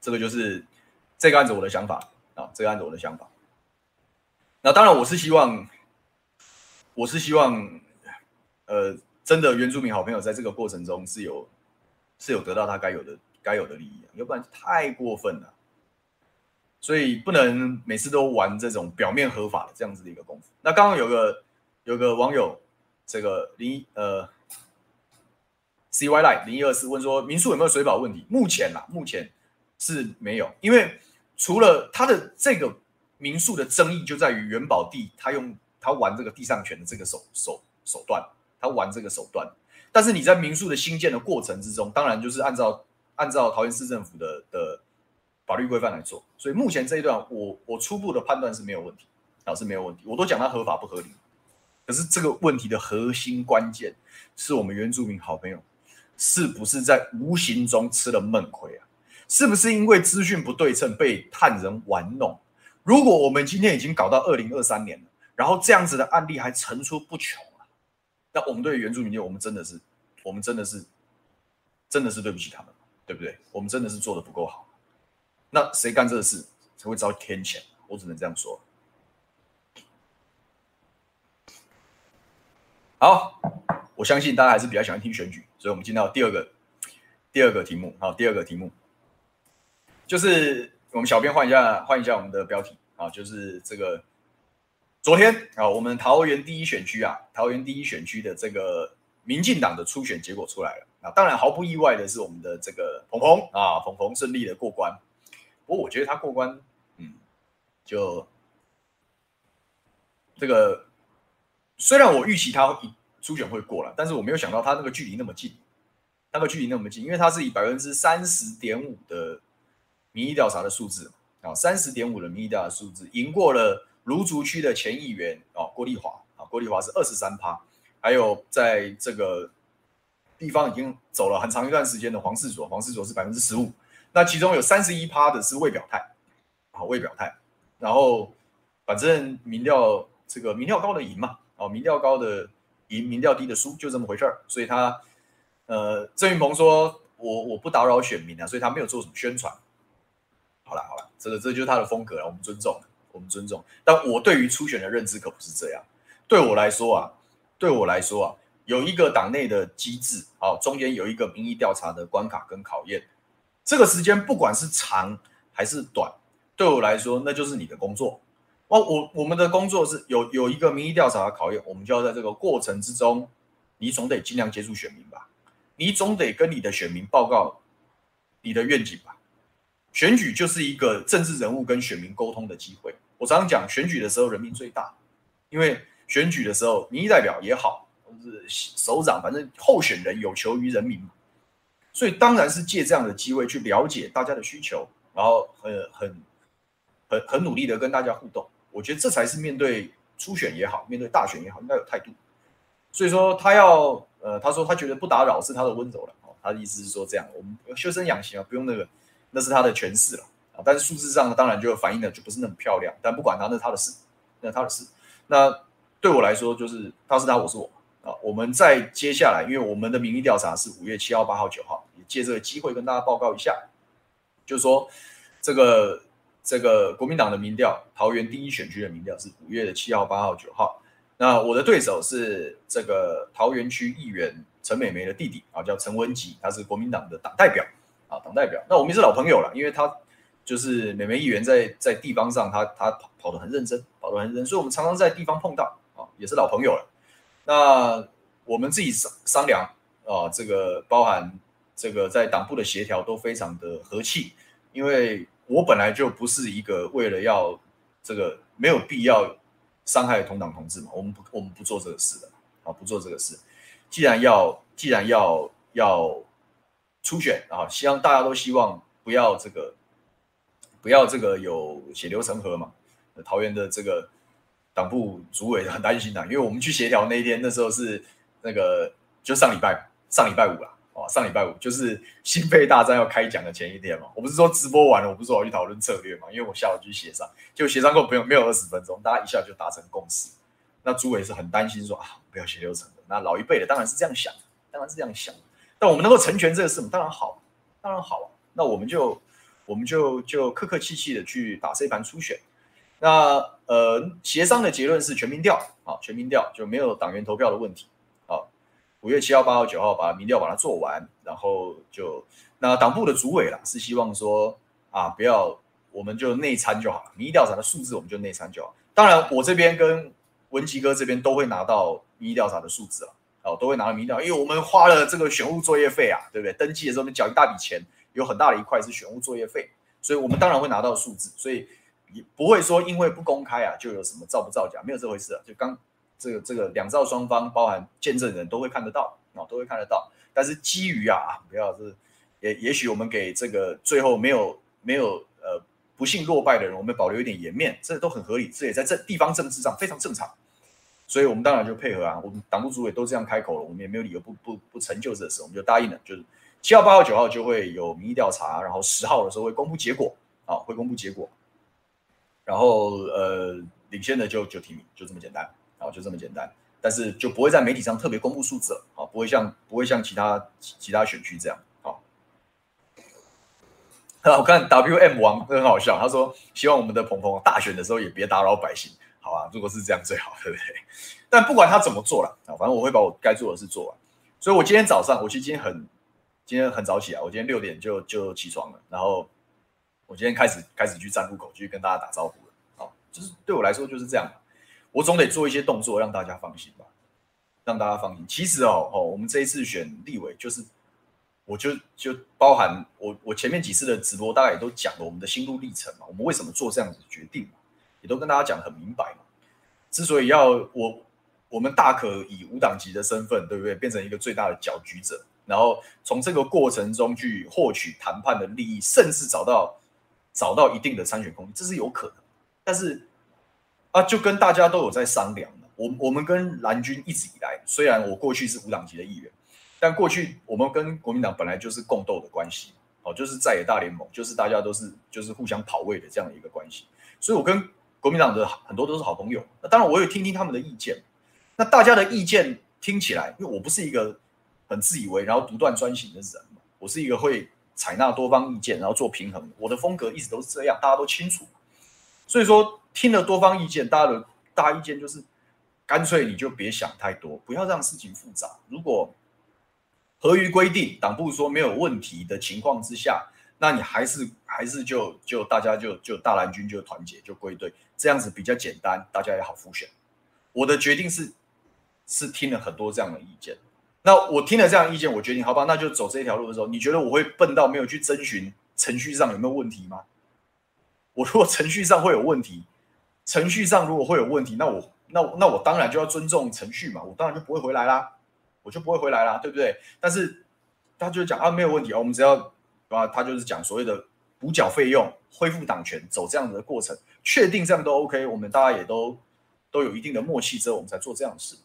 这个就是这个案子我的想法啊，这个案子我的想法。那当然我是希望。我是希望，呃，真的原住民好朋友在这个过程中是有是有得到他该有的该有的利益，要不然太过分了。所以不能每次都玩这种表面合法的这样子的一个功夫。那刚刚有个有个网友，这个零呃 C Y Line 零一二四问说，民宿有没有水保问题？目前啦，目前是没有，因为除了他的这个民宿的争议就在于元宝地，他用。他玩这个地上权的这个手手手段，他玩这个手段，但是你在民宿的新建的过程之中，当然就是按照按照桃园市政府的的法律规范来做，所以目前这一段我我初步的判断是没有问题，啊是没有问题，我都讲它合法不合理，可是这个问题的核心关键是我们原住民好朋友是不是在无形中吃了闷亏啊？是不是因为资讯不对称被汉人玩弄？如果我们今天已经搞到二零二三年了。然后这样子的案例还层出不穷啊！那我们对原住民，我们真的是，我们真的是，真的是对不起他们，对不对？我们真的是做的不够好。那谁干这事才会遭天谴？我只能这样说。好，我相信大家还是比较喜欢听选举，所以我们进到第二个第二个题目。好，第二个题目就是我们小编换一下换一下我们的标题啊，就是这个。昨天啊，我们桃园第一选区啊，桃园第一选区的这个民进党的初选结果出来了。那当然毫不意外的是，我们的这个鹏鹏啊，鹏鹏顺利的过关。不过我觉得他过关，嗯，就这个虽然我预期他初选会过了，但是我没有想到他那个距离那么近，那个距离那么近，因为他是以百分之三十点五的民意调查的数字啊，三十点五的民意调查数字赢过了。芦竹区的前议员啊，郭丽华啊，郭丽华是二十三趴，还有在这个地方已经走了很长一段时间的黄世佐，黄世佐是百分之十五，那其中有三十一趴的是未表态，啊，未表态，然后反正民调这个民调高的赢嘛，哦，民调高的赢，民调低的输，就这么回事儿，所以他呃，郑云鹏说我我不打扰选民啊，所以他没有做什么宣传。好了好了，这个这就是他的风格了，我们尊重，我们尊重。但我对于初选的认知可不是这样。对我来说啊，对我来说啊，有一个党内的机制，好，中间有一个民意调查的关卡跟考验。这个时间不管是长还是短，对我来说那就是你的工作。哦，我我们的工作是有有一个民意调查的考验，我们就要在这个过程之中，你总得尽量接触选民吧，你总得跟你的选民报告你的愿景吧。选举就是一个政治人物跟选民沟通的机会。我常常讲，选举的时候人民最大，因为选举的时候民意代表也好，或是首长，反正候选人有求于人民嘛，所以当然是借这样的机会去了解大家的需求，然后很很很很努力的跟大家互动。我觉得这才是面对初选也好，面对大选也好，应该有态度。所以说他要呃，他说他觉得不打扰是他的温柔了。哦，他的意思是说这样，我们修身养性啊，不用那个。那是他的诠释了啊，但是数字上，当然就反映的就不是那么漂亮。但不管他，那是他的事，那他的事。那对我来说，就是他是他，我是我啊。我们在接下来，因为我们的民意调查是五月七号、八号、九号，也借这个机会跟大家报告一下，就是说这个这个国民党的民调，桃园第一选区的民调是五月的七号、八号、九号。那我的对手是这个桃园区议员陈美眉的弟弟啊，叫陈文吉，他是国民党的党代表。啊，党代表，那我们是老朋友了，因为他就是美眉议员在在地方上他，他他跑跑得很认真，跑得很认真，所以我们常常在地方碰到啊，也是老朋友了。那我们自己商商量啊，这个包含这个在党部的协调都非常的和气，因为我本来就不是一个为了要这个没有必要伤害同党同志嘛，我们不我们不做这个事的啊，不做这个事。既然要既然要要。初选啊，希望大家都希望不要这个，不要这个有血流成河嘛。桃园的这个党部主委很担心的，因为我们去协调那一天，那时候是那个就上礼拜上礼拜五了哦，上礼拜五就是心肺大战要开讲的前一天嘛。我不是说直播完了，我不是说我去讨论策略嘛，因为我下午去协商，就协商过没有没有二十分钟，大家一下就达成共识。那朱伟是很担心说啊，不要写流成河。那老一辈的当然是这样想，当然是这样想。但我们能够成全这个事，当然好，当然好啊。那我们就，我们就就客客气气的去打这盘初选。那呃，协商的结论是全民调啊，全民调就没有党员投票的问题。五月七号、八号、九号把民调把它做完，然后就那党部的主委啦是希望说啊，不要我们就内参就好了，民意调查的数字我们就内参就好。当然，我这边跟文吉哥这边都会拿到民意调查的数字了。哦，都会拿到民调，因为我们花了这个选务作业费啊，对不对？登记的时候我们缴一大笔钱，有很大的一块是选务作业费，所以我们当然会拿到数字，所以也不会说因为不公开啊，就有什么造不造假，没有这回事啊。就刚这个这个两造双方，包含见证人都会看得到啊，都会看得到。但是基于啊，不要是也也许我们给这个最后没有没有呃不幸落败的人，我们保留一点颜面，这都很合理，这也在这地方政治上非常正常。所以我们当然就配合啊，我们党部主委都这样开口了，我们也没有理由不不不成就这事，我们就答应了，就是七号、八号、九号就会有民意调查，然后十号的时候会公布结果，啊，会公布结果，然后呃，领先的就就提名，就这么简单，就这么简单，但是就不会在媒体上特别公布数字了，啊，不会像不会像其他其他选区这样，好，我看 WM 王很好笑，他说希望我们的鹏鹏大选的时候也别打扰百姓。好啊，如果是这样最好，对不对？但不管他怎么做了啊，反正我会把我该做的事做完。所以我今天早上，我其实今天很今天很早起来，我今天六点就就起床了，然后我今天开始开始去站路口，去跟大家打招呼了。好，就是对我来说就是这样，我总得做一些动作让大家放心吧，让大家放心。其实哦哦，我们这一次选立委，就是我就就包含我我前面几次的直播，大概也都讲了我们的心路历程嘛，我们为什么做这样子的决定嘛。也都跟大家讲得很明白嘛。之所以要我，我们大可以无党籍的身份，对不对？变成一个最大的搅局者，然后从这个过程中去获取谈判的利益，甚至找到找到一定的参选空间，这是有可能。但是啊，就跟大家都有在商量的，我我们跟蓝军一直以来，虽然我过去是无党籍的议员，但过去我们跟国民党本来就是共斗的关系，哦，就是在野大联盟，就是大家都是就是互相跑位的这样的一个关系，所以我跟国民党的很多都是好朋友。那当然，我也听听他们的意见。那大家的意见听起来，因为我不是一个很自以为然后独断专行的人，我是一个会采纳多方意见，然后做平衡。我的风格一直都是这样，大家都清楚。所以说，听了多方意见，大家的大意见就是，干脆你就别想太多，不要让事情复杂。如果合于规定，党部说没有问题的情况之下，那你还是还是就就大家就就大蓝军就团结就归队，这样子比较简单，大家也好复选。我的决定是是听了很多这样的意见。那我听了这样的意见，我决定好吧，那就走这条路的时候，你觉得我会笨到没有去征询程序上有没有问题吗？我如果程序上会有问题，程序上如果会有问题，那我那那我当然就要尊重程序嘛，我当然就不会回来啦，我就不会回来啦，对不对？但是他就讲啊，没有问题啊，我们只要啊，他就是讲所谓的补缴费用、恢复党权，走这样的过程，确定这样都 OK，我们大家也都都有一定的默契之后，我们才做这样的事，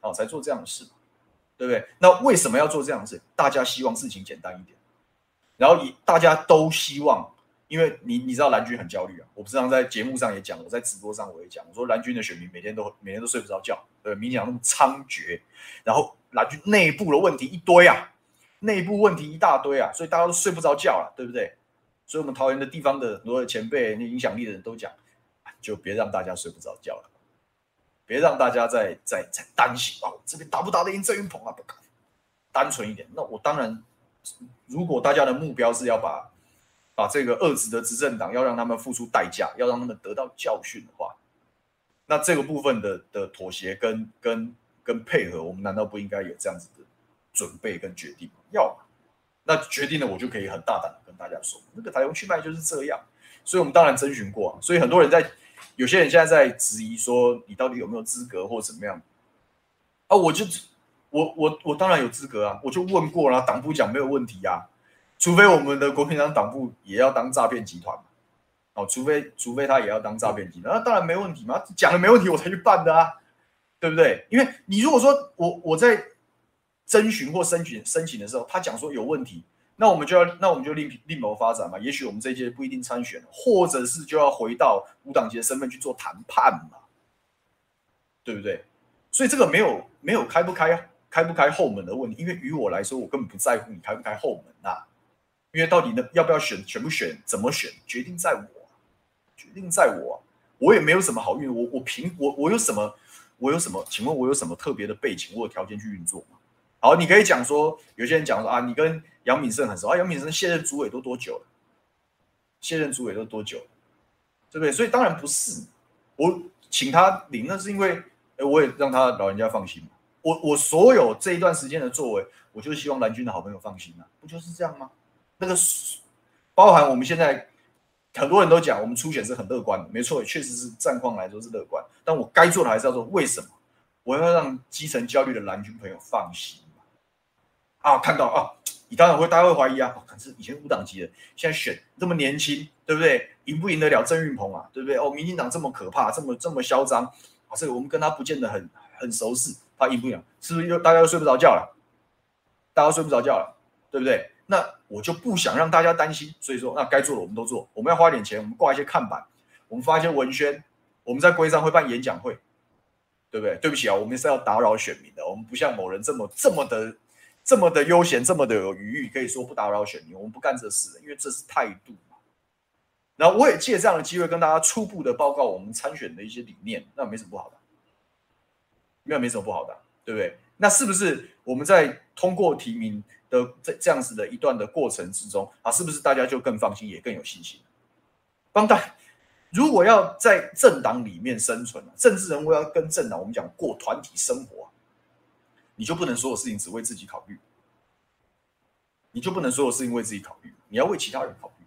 哦，才做这样的事。对不对？那为什么要做这样的事？大家希望事情简单一点，然后以大家都希望，因为你你知道蓝军很焦虑啊。我不是常在节目上也讲，我在直播上我也讲，我说蓝军的选民每天都每天都睡不着觉，对，民进党那么猖獗，然后蓝军内部的问题一堆啊，内部问题一大堆啊，所以大家都睡不着觉了，对不对？所以我们桃园的地方的很多的前辈、那影响力的人都讲，就别让大家睡不着觉了。别让大家再再再担心哦，这边打不打得赢郑云鹏啊？不可能，单纯一点。那我当然，如果大家的目标是要把把这个恶质的执政党要让他们付出代价，要让他们得到教训的话，那这个部分的的妥协跟跟跟配合，我们难道不应该有这样子的准备跟决定吗？要嘛，那决定了，我就可以很大胆的跟大家说，那个台湾去脉就是这样。所以我们当然征询过啊，所以很多人在。有些人现在在质疑说，你到底有没有资格或怎么样啊？我就我我我当然有资格啊！我就问过了，党部讲没有问题啊，除非我们的国民党党部也要当诈骗集团哦，除非除非他也要当诈骗集团，那当然没问题嘛，讲了没问题我才去办的啊，对不对？因为你如果说我我在征询或申请申请的时候，他讲说有问题。那我们就要，那我们就另另谋发展嘛。也许我们这一届不一定参选，或者是就要回到无党籍的身份去做谈判嘛，对不对？所以这个没有没有开不开开不开后门的问题，因为于我来说，我根本不在乎你开不开后门呐、啊。因为到底呢，要不要选，选不选，怎么选，决定在我，决定在我，我也没有什么好运，我我凭我我有什么，我有什么？请问我有什么特别的背景或条件去运作吗？好，你可以讲说，有些人讲说啊，你跟杨敏胜很熟啊，杨敏胜现任主委都多久了？现任主委都多久了？对不对？所以当然不是，我请他领，那是因为，我也让他老人家放心。我我所有这一段时间的作为，我就希望蓝军的好朋友放心啊，不就是这样吗？那个包含我们现在很多人都讲，我们初选是很乐观的，没错，确实是战况来说是乐观。但我该做的还是要做，为什么？我要让基层焦虑的蓝军朋友放心。啊，看到啊，你当然会，大家会怀疑啊。可是以前五党籍的，现在选这么年轻，对不对？赢不赢得了郑运鹏啊？对不对？哦，民进党这么可怕，这么这么嚣张啊！这个我们跟他不见得很很熟识，他赢不赢？是不是又大家又睡不着觉了？大家睡不着觉了，对不对？那我就不想让大家担心，所以说，那该做的我们都做。我们要花点钱，我们挂一些看板，我们发一些文宣，我们在规章会办演讲会，对不对？对不起啊，我们是要打扰选民的，我们不像某人这么这么的。这么的悠闲，这么的有余裕，可以说不打扰选民，我们不干这事，因为这是态度嘛。然后我也借这样的机会跟大家初步的报告我们参选的一些理念，那没什么不好的，没没什么不好的，对不对？那是不是我们在通过提名的这这样子的一段的过程之中啊，是不是大家就更放心，也更有信心？帮大，如果要在政党里面生存，政治人物要跟政党，我们讲过团体生活。你就不能所有事情只为自己考虑，你就不能所有事情为自己考虑，你要为其他人考虑，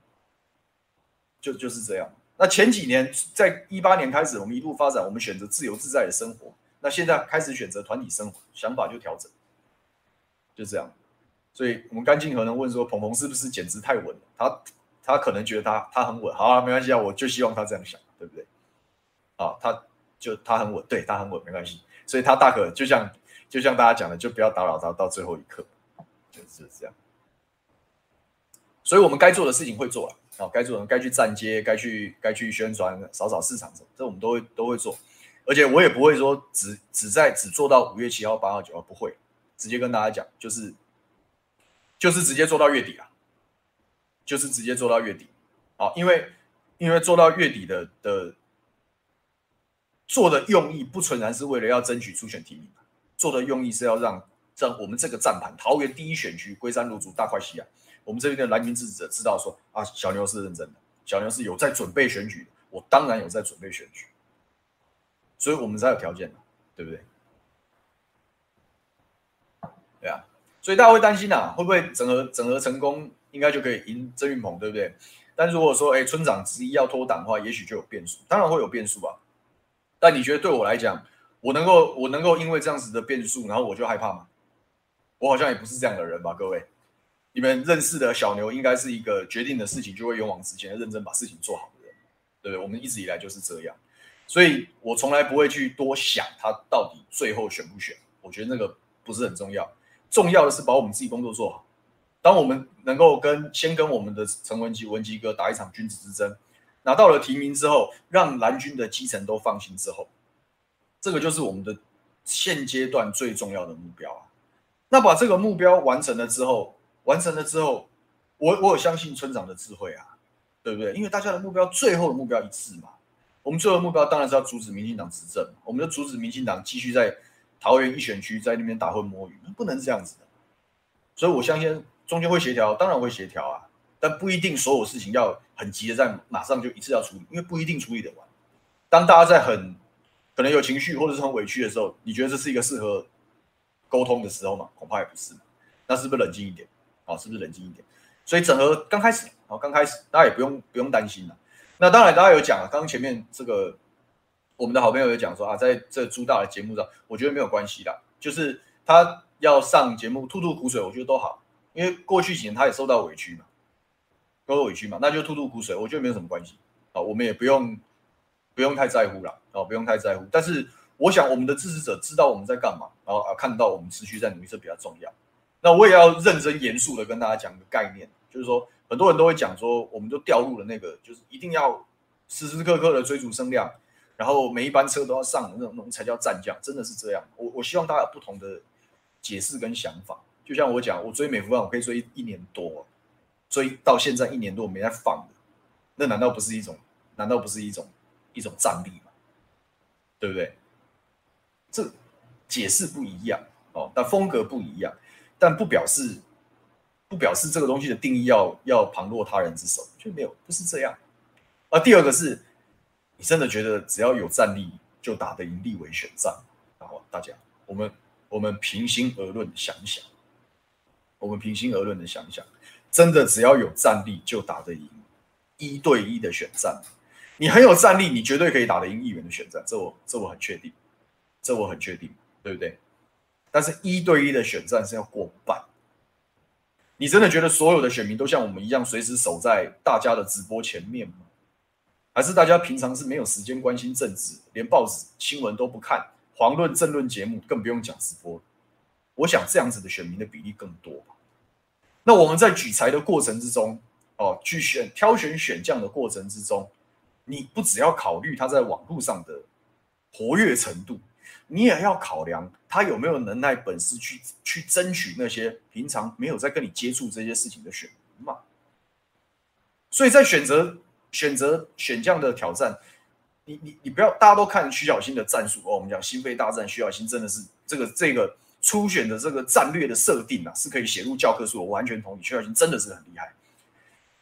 就就是这样。那前几年，在一八年开始，我们一路发展，我们选择自由自在的生活。那现在开始选择团体生活，想法就调整，就这样。所以，我们甘敬和能问说，鹏鹏是不是简直太稳了？他他可能觉得他他很稳，好啊，没关系啊，我就希望他这样想，对不对？啊，他就他很稳，对他很稳，没关系。所以他大可就像就像大家讲的，就不要打扰他到最后一刻，就是这样。所以我们该做的事情会做了，啊，该做的该去站街，该去该去宣传，扫扫市场什么，这我们都会都会做。而且我也不会说只只在只做到五月七号、八号、九号，不会，直接跟大家讲，就是就是直接做到月底啊，就是直接做到月底，啊，因为因为做到月底的的。做的用意不纯然是为了要争取初选提名，做的用意是要让让我们这个战盘桃园第一选区龟山芦竹大块溪啊，我们这边的蓝军支持者知道说啊，小牛是认真的，小牛是有在准备选举的，我当然有在准备选举，所以我们才有条件，对不对？对啊，所以大家会担心啊，会不会整合整合成功，应该就可以赢郑云鹏，对不对？但如果说哎，村长执意要脱党的话，也许就有变数，当然会有变数啊。但你觉得对我来讲，我能够我能够因为这样子的变数，然后我就害怕吗？我好像也不是这样的人吧，各位。你们认识的小牛应该是一个决定的事情就会勇往直前、认真把事情做好的人，对不对？我们一直以来就是这样，所以我从来不会去多想他到底最后选不选。我觉得那个不是很重要，重要的是把我们自己工作做好。当我们能够跟先跟我们的陈文基文基哥打一场君子之争。拿到了提名之后，让蓝军的基层都放心之后，这个就是我们的现阶段最重要的目标啊。那把这个目标完成了之后，完成了之后，我我有相信村长的智慧啊，对不对？因为大家的目标最后的目标一致嘛。我们最后的目标当然是要阻止民进党执政，我们就阻止民进党继续在桃园一选区在那边打混摸鱼，不能这样子的。所以我相信中间会协调，当然会协调啊。但不一定所有事情要很急的在马上就一次要处理，因为不一定处理得完。当大家在很可能有情绪或者是很委屈的时候，你觉得这是一个适合沟通的时候吗？恐怕也不是。那是不是冷静一点？啊，是不是冷静一点？所以整合刚开始，啊，刚开始大家也不用不用担心了。那当然，大家有讲了，刚刚前面这个我们的好朋友有讲说啊，在这朱大的节目上，我觉得没有关系啦，就是他要上节目吐吐苦水，我觉得都好，因为过去几年他也受到委屈嘛。都委屈嘛，那就吐吐苦水，我觉得没有什么关系啊，我们也不用不用太在乎了啊，不用太在乎。但是我想我们的支持者知道我们在干嘛，然后啊看到我们持续在努力，这比较重要。那我也要认真严肃的跟大家讲个概念，就是说很多人都会讲说，我们都掉入了那个，就是一定要时时刻刻的追逐声量，然后每一班车都要上的那种，那种才叫战将，真的是这样。我我希望大家有不同的解释跟想法。就像我讲，我追美福旺，我可以追一年多。追到现在一年多没在放的，那难道不是一种？难道不是一种一种战力吗？对不对？这解释不一样哦，但风格不一样，但不表示不表示这个东西的定义要要旁落他人之手，就没有不是这样。而第二个是，你真的觉得只要有战力就打得赢立委选战？然后大家，我们我们平心而论想一想，我们平心而论的想一想。真的只要有战力就打得赢一对一的选战，你很有战力，你绝对可以打得赢议员的选战，这我这我很确定，这我很确定，对不对？但是一对一的选战是要过半，你真的觉得所有的选民都像我们一样随时守在大家的直播前面吗？还是大家平常是没有时间关心政治，连报纸新闻都不看，遑论政论节目，更不用讲直播。我想这样子的选民的比例更多吧。那我们在举才的过程之中，哦，去选挑选选将的过程之中，你不只要考虑他在网络上的活跃程度，你也要考量他有没有能耐本事去去争取那些平常没有在跟你接触这些事情的选民嘛。所以在选择选择选将的挑战，你你你不要大家都看徐小新的战术哦，我们讲心肺大战，徐小新真的是这个这个。初选的这个战略的设定啊，是可以写入教科书。我完全同意，徐小新真的是很厉害。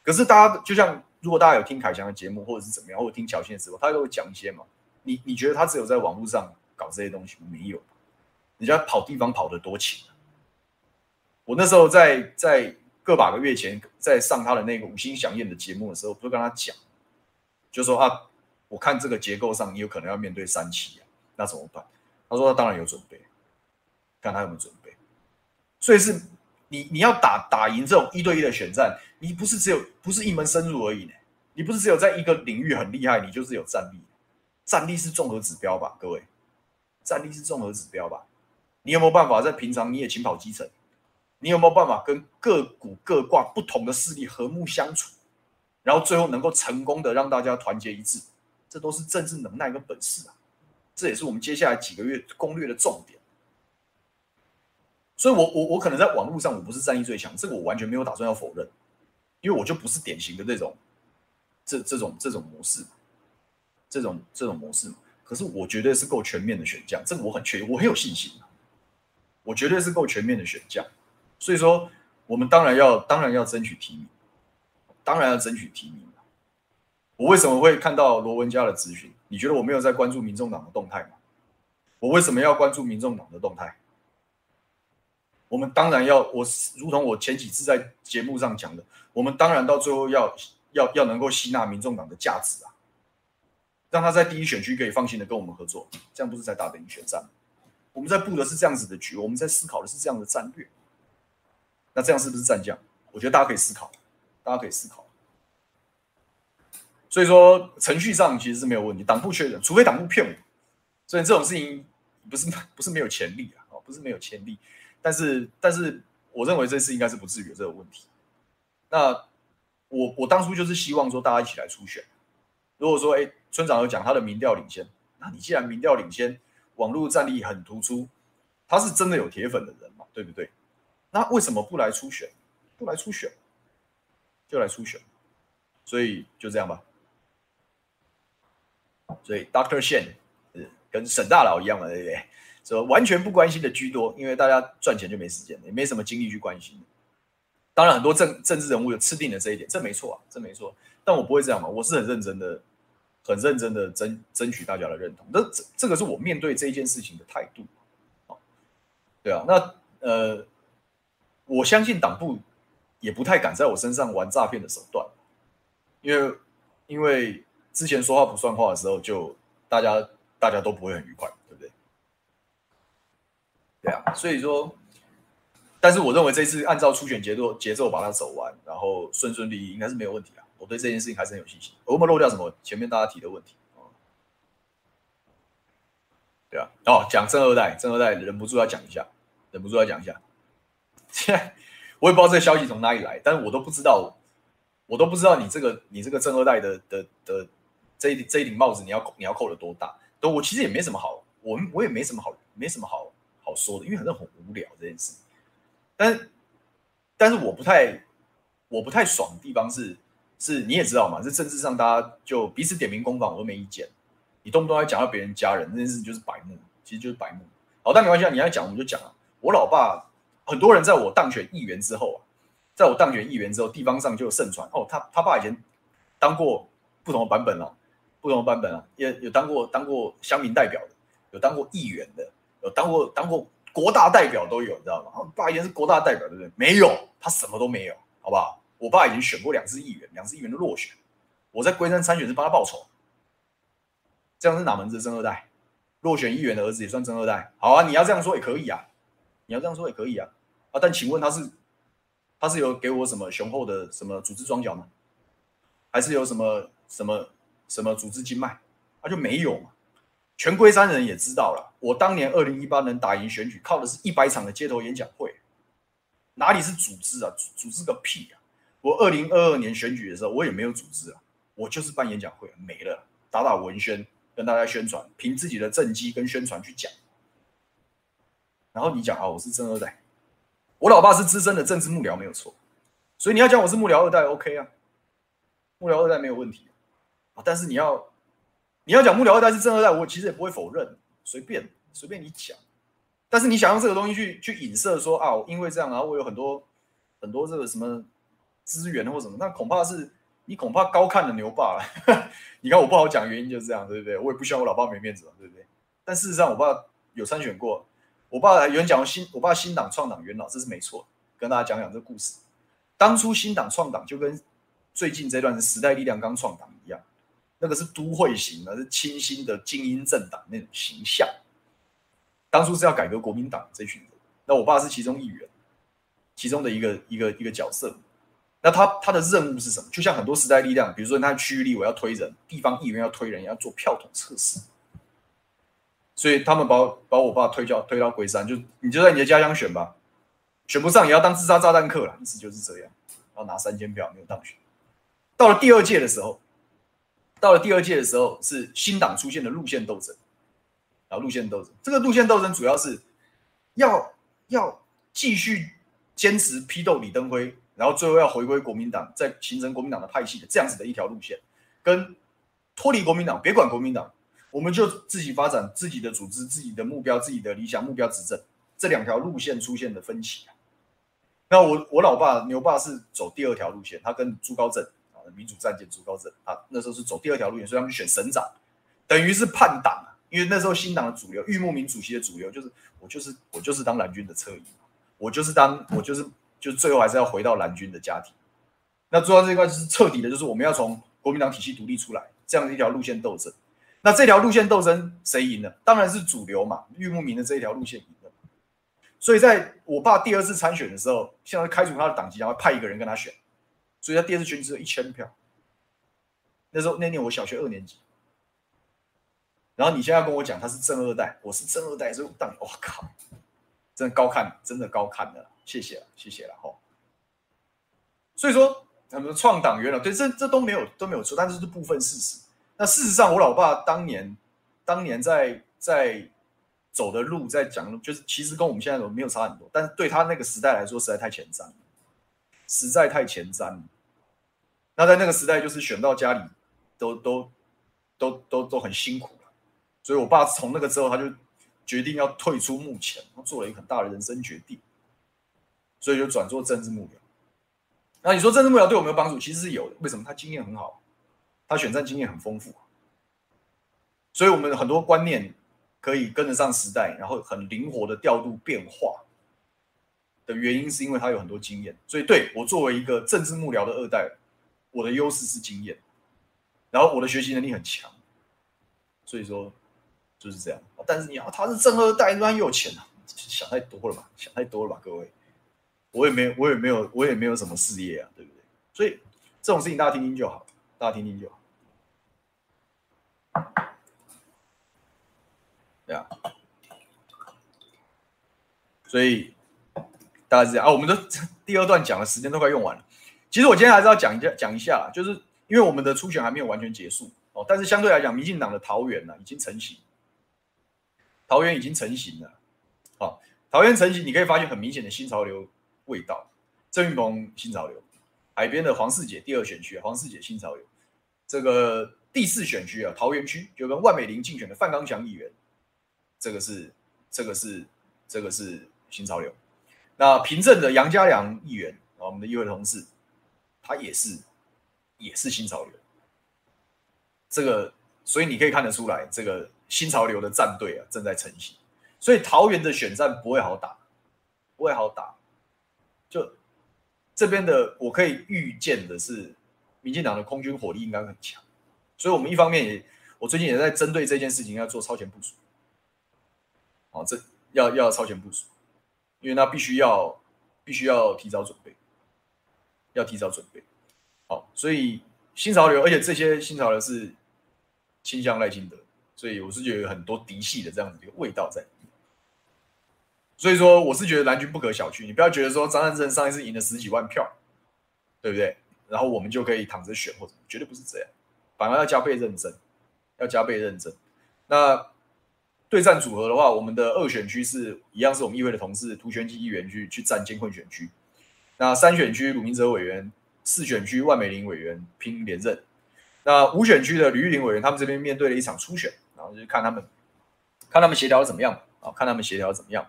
可是大家就像，如果大家有听凯翔的节目，或者是怎么样，或者听巧芯的时候，他都会讲一些嘛。你你觉得他只有在网络上搞这些东西没有？人家跑地方跑得多勤啊。我那时候在在个把个月前在上他的那个五星饗宴的节目的时候，不是跟他讲，就说啊，我看这个结构上你有可能要面对三期啊，那怎么办？他说他当然有准备。看他有没有准备，所以是你你要打打赢这种一对一的选战，你不是只有不是一门深入而已呢，你不是只有在一个领域很厉害，你就是有战力，战力是综合指标吧，各位，战力是综合指标吧？你有没有办法在平常你也勤跑基层？你有没有办法跟各股各挂不同的势力和睦相处，然后最后能够成功的让大家团结一致？这都是政治能耐跟本事啊！这也是我们接下来几个月攻略的重点。所以我，我我可能在网络上我不是战力最强，这个我完全没有打算要否认，因为我就不是典型的这种这这种这种模式。这种这种模式嘛，可是我绝对是够全面的选将，这个我很确，我很有信心啊。我绝对是够全面的选将，所以说我们当然要当然要争取提名，当然要争取提名。我为什么会看到罗文家的咨询？你觉得我没有在关注民众党的动态吗？我为什么要关注民众党的动态？我们当然要，我如同我前几次在节目上讲的，我们当然到最后要要要能够吸纳民众党的价值啊。让他在第一选区可以放心的跟我们合作，这样不是在打等于选战吗？我们在布的是这样子的局，我们在思考的是这样的战略。那这样是不是战将？我觉得大家可以思考，大家可以思考。所以说程序上其实是没有问题，党部确认，除非党部骗我。所以这种事情不是 不是没有潜力啊，不是没有潜力。但是但是我认为这次应该是不至于有这个问题。那我我当初就是希望说大家一起来初选。如果说哎。村长有讲他的民调领先，那你既然民调领先，网络战力很突出，他是真的有铁粉的人嘛，对不对？那为什么不来初选？不来初选，就来初选，所以就这样吧。所以 Doctor Shen 跟沈大佬一样嘛，对不对？说完全不关心的居多，因为大家赚钱就没时间，也没什么精力去关心。当然，很多政政治人物有吃定了这一点，这没错啊，这没错。但我不会这样嘛，我是很认真的。很认真的争争取大家的认同，这这这个是我面对这件事情的态度，对啊，那呃，我相信党部也不太敢在我身上玩诈骗的手段，因为因为之前说话不算话的时候，就大家大家都不会很愉快，对不对？对啊，所以说，但是我认为这次按照初选节奏节奏把它走完，然后顺顺利利，应该是没有问题啊。我对这件事情还是很有信心。我有没有漏掉什么前面大家提的问题？对啊，哦，讲正二代，正二代忍不住要讲一下，忍不住要讲一下。现在我也不知道这个消息从哪里来，但是我都不知道，我都不知道你这个你这个正二代的的的这一这一顶帽子你要你要扣的多大？都我其实也没什么好，我我也没什么好没什么好好说的，因为反正很无聊这件事。但是但是我不太我不太爽的地方是。是，你也知道嘛？这政治上大家就彼此点名攻防，我都没意见。你动不动要讲到别人家人，那件事就是白目，其实就是白目。好，但没关系，你要讲我们就讲啊。我老爸，很多人在我当选议员之后啊，在我当选议员之后，地方上就盛传哦，他他爸以前当过不同的版本哦，不同的版本啊，也有当过当过乡民代表的，有当过议员的，有当过当过国大代表都有，你知道吗？爸以前是国大代表，对不对？没有，他什么都没有，好不好？我爸已经选过两次议员，两次议员都落选。我在龟山参选是帮他报仇，这样是哪门子的政二代？落选议员的儿子也算政二代？好啊，你要这样说也可以啊，你要这样说也可以啊。但请问他是他是有给我什么雄厚的什么组织装脚吗？还是有什么什么什么组织经脉？他、就没有嘛。全龟山人也知道了，我当年二零一八能打赢选举，靠的是一百场的街头演讲会，哪里是组织啊？组织个屁啊！我二零二二年选举的时候，我也没有组织啊，我就是办演讲会，没了，打打文宣，跟大家宣传，凭自己的政绩跟宣传去讲。然后你讲啊，我是政二代，我老爸是资深的政治幕僚，没有错，所以你要讲我是幕僚二代，OK 啊，幕僚二代没有问题啊。但是你要你要讲幕僚二代是政二代，我其实也不会否认，随便随便你讲。但是你想用这个东西去去影射说啊，因为这样然后，我有很多很多这个什么。资源或什么，那恐怕是你恐怕高看了牛爸了。你看我不好讲原因就是这样，对不对？我也不希望我老爸没面子，对不对？但事实上，我爸有参选过。我爸原讲新，我爸新党创党元老，这是没错。跟大家讲讲这故事。当初新党创党就跟最近这段是时代力量刚创党一样，那个是都会型的，是清新的精英政党那种形象。当初是要改革国民党这群人，那我爸是其中一员，其中的一个一个一个角色。那他他的任务是什么？就像很多时代力量，比如说他区域力，我要推人，地方议员要推人，要做票统测试。所以他们把把我爸推叫推到龟山，就你就在你的家乡选吧，选不上也要当自杀炸弹客了，意思就是这样。然后拿三千票没有当选。到了第二届的时候，到了第二届的时候是新党出现的路线斗争，然后路线斗争，这个路线斗争主要是要要继续坚持批斗李登辉，然后最后要回归国民党，再形成国民党的派系的这样子的一条路线，跟脱离国民党，别管国民党。我们就自己发展自己的组织、自己的目标、自己的理想目标执政，这两条路线出现的分歧啊。那我我老爸牛爸是走第二条路线，他跟朱高正啊，民主战舰朱高正啊，那时候是走第二条路线，所以他们选省长，等于是叛党啊。因为那时候新党的主流，玉木民主席的主流就是我就是我就是当蓝军的侧翼，我就是当我就是就是最后还是要回到蓝军的家庭。那做到这一块就是彻底的，就是我们要从国民党体系独立出来，这样的一条路线斗争。那这条路线斗争谁赢了？当然是主流嘛，玉木明的这一条路线赢了。所以在我爸第二次参选的时候，现在开除他的党籍，然后派一个人跟他选，所以他第二次选举只有一千票。那时候那年我小学二年级，然后你现在跟我讲他是正二代，我是正二代，所以当我靠，真的高看，真的高看了，谢谢了，谢谢了哈。所以说，他们创党员了，对，这这都没有都没有错，但是是部分事实。那事实上，我老爸当年，当年在在走的路，在讲，就是其实跟我们现在走没有差很多，但是对他那个时代来说，实在太前瞻了，实在太前瞻了。那在那个时代，就是选到家里都都都都都很辛苦了，所以我爸从那个之后，他就决定要退出幕前，他做了一个很大的人生决定，所以就转做政治幕僚。那你说政治幕僚对我们有帮助？其实是有的，为什么？他经验很好。他选战经验很丰富，所以我们很多观念可以跟得上时代，然后很灵活的调度变化的原因，是因为他有很多经验。所以，对我作为一个政治幕僚的二代，我的优势是经验，然后我的学习能力很强。所以说就是这样。但是你要他是正二代，那又有钱啊？想太多了吧？想太多了吧？各位，我也没，我也没有，我也没有什么事业啊，对不对？所以这种事情大家听听就好，大家听听就好。对啊，所以大概是这样啊。我们的 第二段讲的时间都快用完了。其实我今天还是要讲一下，讲一下，就是因为我们的初选还没有完全结束哦。但是相对来讲，民进党的桃园呢已经成型，桃园已经成型了。好，桃园成型，你可以发现很明显的新潮流味道。郑运鹏新潮流，海边的黄世杰第二选区，黄世杰新潮流。这个第四选区啊，桃园区就跟万美玲竞选的范刚强议员。这个是，这个是，这个是新潮流。那平镇的杨家良议员啊，我们的议会同事，他也是，也是新潮流。这个，所以你可以看得出来，这个新潮流的战队啊正在成型。所以桃园的选战不会好打，不会好打。就这边的，我可以预见的是，民进党的空军火力应该很强。所以我们一方面也，我最近也在针对这件事情要做超前部署。好，这要要超前部署，因为那必须要必须要提早准备，要提早准备。好，所以新潮流，而且这些新潮流是倾向赖清德，所以我是觉得有很多嫡系的这样子一个味道在。所以说，我是觉得蓝军不可小觑，你不要觉得说张善政上一次赢了十几万票，对不对？然后我们就可以躺着选或者绝对不是这样，反而要加倍认真，要加倍认真。那。对战组合的话，我们的二选区是一样，是我们议会的同事涂全基议员去去占监困选区。那三选区鲁明哲委员，四选区万美玲委员拼连任。那五选区的吕玉玲委员，他们这边面对了一场初选，然后就是看他们看他们协调怎么样啊？看他们协调怎么样？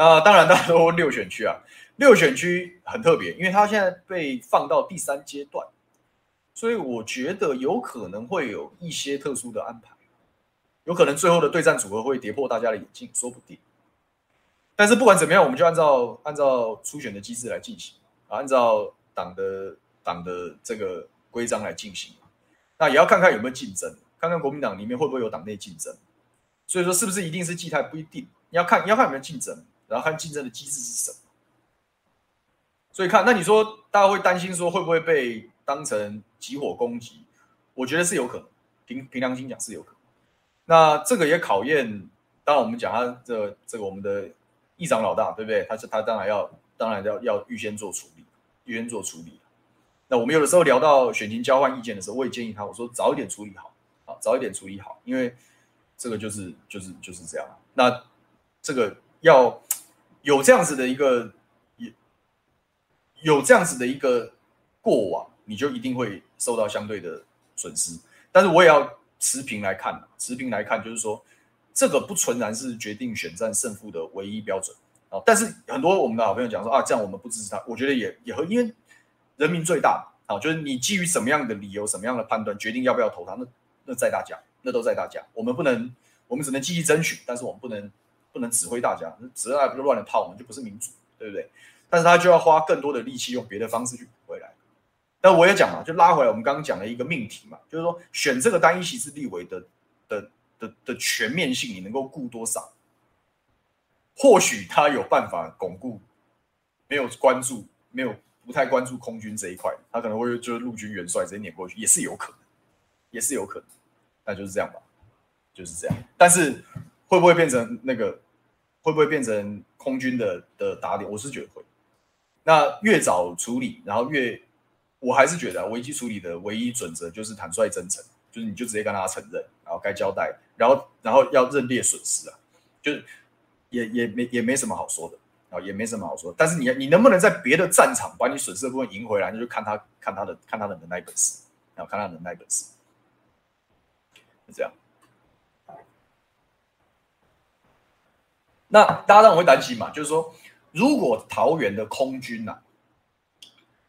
那当然，大家都六选区啊，六选区很特别，因为它现在被放到第三阶段，所以我觉得有可能会有一些特殊的安排。有可能最后的对战组合会跌破大家的眼镜，说不定。但是不管怎么样，我们就按照按照初选的机制来进行啊，按照党的党的这个规章来进行。那也要看看有没有竞争，看看国民党里面会不会有党内竞争。所以说，是不是一定是季太不一定，你要看你要看有没有竞争，然后看竞争的机制是什么。所以看，那你说大家会担心说会不会被当成集火攻击？我觉得是有可能，凭凭良心讲是有可能。那这个也考验，当然我们讲他这、这个我们的议长老大，对不对？他是他当然要当然要要预先做处理，预先做处理。那我们有的时候聊到选情交换意见的时候，我也建议他，我说早一点处理好，啊，早一点处理好，因为这个就是就是就是这样。那这个要有这样子的一个。有有这样子的一个过往，你就一定会受到相对的损失。但是我也要持平来看，持平来看，就是说这个不纯然是决定选战胜负的唯一标准啊。但是很多我们的好朋友讲说啊，这样我们不支持他，我觉得也也和因为人民最大啊，就是你基于什么样的理由、什么样的判断决定要不要投他，那那在大家，那都在大家。我们不能，我们只能积极争取，但是我们不能不能指挥大家，指挥不就乱了套，我们就不是民主，对不对？但是他就要花更多的力气，用别的方式去补回来。但我也讲嘛，就拉回来，我们刚刚讲了一个命题嘛，就是说选这个单一席次立委的的的的全面性，你能够顾多少？或许他有办法巩固，没有关注，没有不太关注空军这一块，他可能会就是陆军元帅直接碾过去，也是有可能，也是有可能。那就是这样吧，就是这样。但是会不会变成那个？会不会变成空军的的打点？我是觉得会。那越早处理，然后越，我还是觉得危机处理的唯一准则就是坦率真诚，就是你就直接跟他承认，然后该交代，然后然后要认列损失啊，就是也也没也没什么好说的啊，也没什么好说。但是你你能不能在别的战场把你损失的部分赢回来，那就看他看他的看他的能耐本事，然后看他的能耐本事，是这样。那大家当然会担心嘛，就是说。如果桃园的空军呐、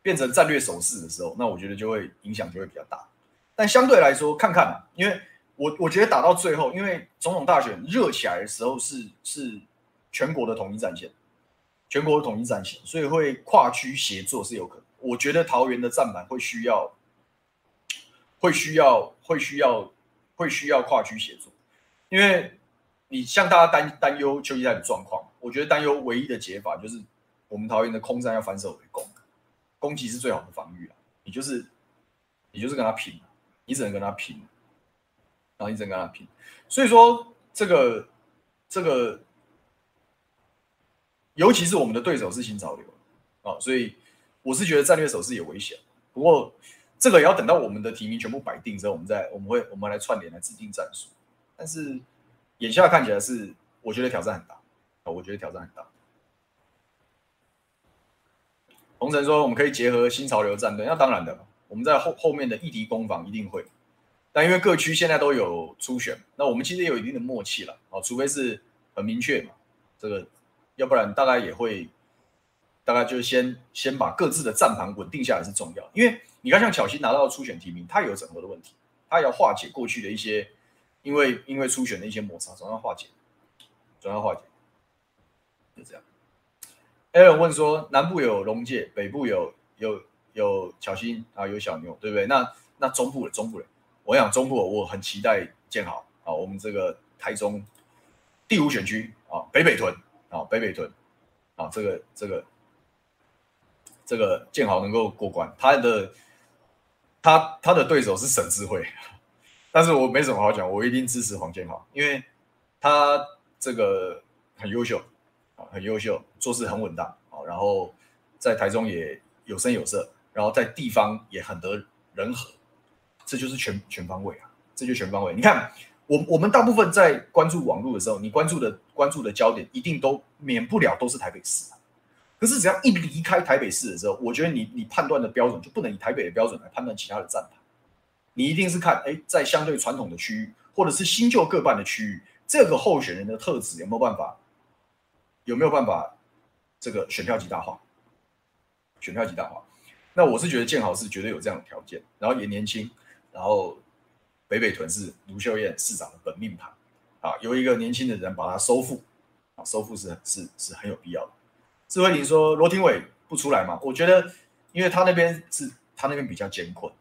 变成战略守势的时候，那我觉得就会影响就会比较大。但相对来说，看看，因为我我觉得打到最后，因为总统大选热起来的时候是是全国的统一战线，全国的统一战线，所以会跨区协作是有可能。我觉得桃园的战板会需要，会需要，会需要，会需要跨区协作，因为你像大家担担忧秋季赛的状况。我觉得担忧唯一的解法就是，我们桃园的空战要反守为攻，攻击是最好的防御了。你就是，你就是跟他拼，你只能跟他拼，然后你只能跟他拼。所以说，这个这个，尤其是我们的对手是新潮流啊，所以我是觉得战略手势也危险。不过，这个也要等到我们的提名全部摆定之后，我们再我们会我们来串联来制定战术。但是眼下看起来是，我觉得挑战很大啊。我觉得挑战很大。洪晨说：“我们可以结合新潮流战队，那当然的，我们在后后面的议题攻防一定会。但因为各区现在都有初选，那我们其实也有一定的默契了。哦，除非是很明确嘛，这个，要不然大概也会，大概就先先把各自的战盘稳定下来是重要。因为你看，像巧心拿到初选提名，他有整合的问题，他要化解过去的一些，因为因为初选的一些摩擦，总要化解，总要化解。”就这样。Aaron 问说：南部有龙介，北部有有有巧芯啊，有小牛，对不对？那那中部的中部的，我想中部我很期待建豪啊，我们这个台中第五选区啊，北北屯啊，北北屯啊，这个这个这个建豪能够过关，他的他他的对手是沈智慧，但是我没什么好讲，我一定支持黄建豪，因为他这个很优秀啊。很优秀，做事很稳当啊，然后在台中也有声有色，然后在地方也很得人和，这就是全全方位啊，这就全方位。你看，我我们大部分在关注网络的时候，你关注的关注的焦点一定都免不了都是台北市，可是只要一离开台北市的时候，我觉得你你判断的标准就不能以台北的标准来判断其他的站牌，你一定是看哎，在相对传统的区域或者是新旧各半的区域，这个候选人的特质有没有办法？有没有办法这个选票极大化？选票极大化，那我是觉得建豪是绝对有这样的条件，然后也年轻，然后北北屯是卢秀燕市长的本命盘啊，有一个年轻的人把它收复啊，收复是是是很有必要的。智慧林说罗廷伟不出来嘛？我觉得，因为他那边是他那边比较艰困，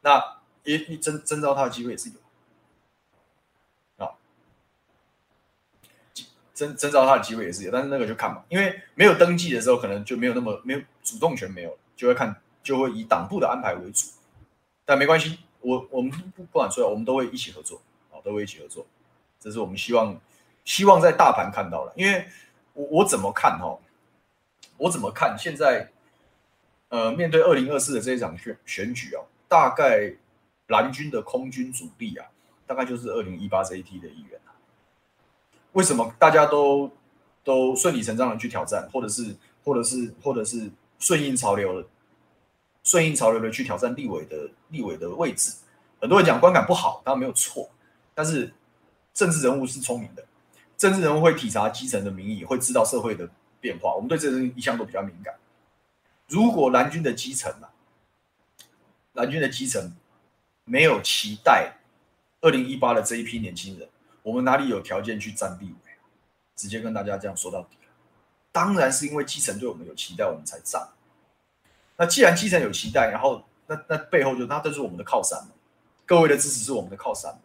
那也你征征召他的机会也是有啊。征征召他的机会也是有，但是那个就看嘛，因为没有登记的时候，可能就没有那么没有主动权，没有就会看就会以党部的安排为主。但没关系，我我们不不管出来，我们都会一起合作啊，都会一起合作。这是我们希望希望在大盘看到的，因为我我怎么看哈？我怎么看现在？呃，面对二零二四的这一场选选举啊，大概蓝军的空军主力啊，大概就是二零一八这一批的一员啊。为什么大家都都顺理成章的去挑战，或者是或者是或者是顺应潮流的，顺应潮流的去挑战立委的立委的位置？很多人讲观感不好，当然没有错，但是政治人物是聪明的，政治人物会体察基层的民意，会知道社会的变化。我们对这个一向都比较敏感。如果蓝军的基层啊，蓝军的基层没有期待二零一八的这一批年轻人，我们哪里有条件去战立委？直接跟大家这样说到底，当然是因为基层对我们有期待，我们才战。那既然基层有期待，然后那那背后就那都是我们的靠山，各位的支持是我们的靠山。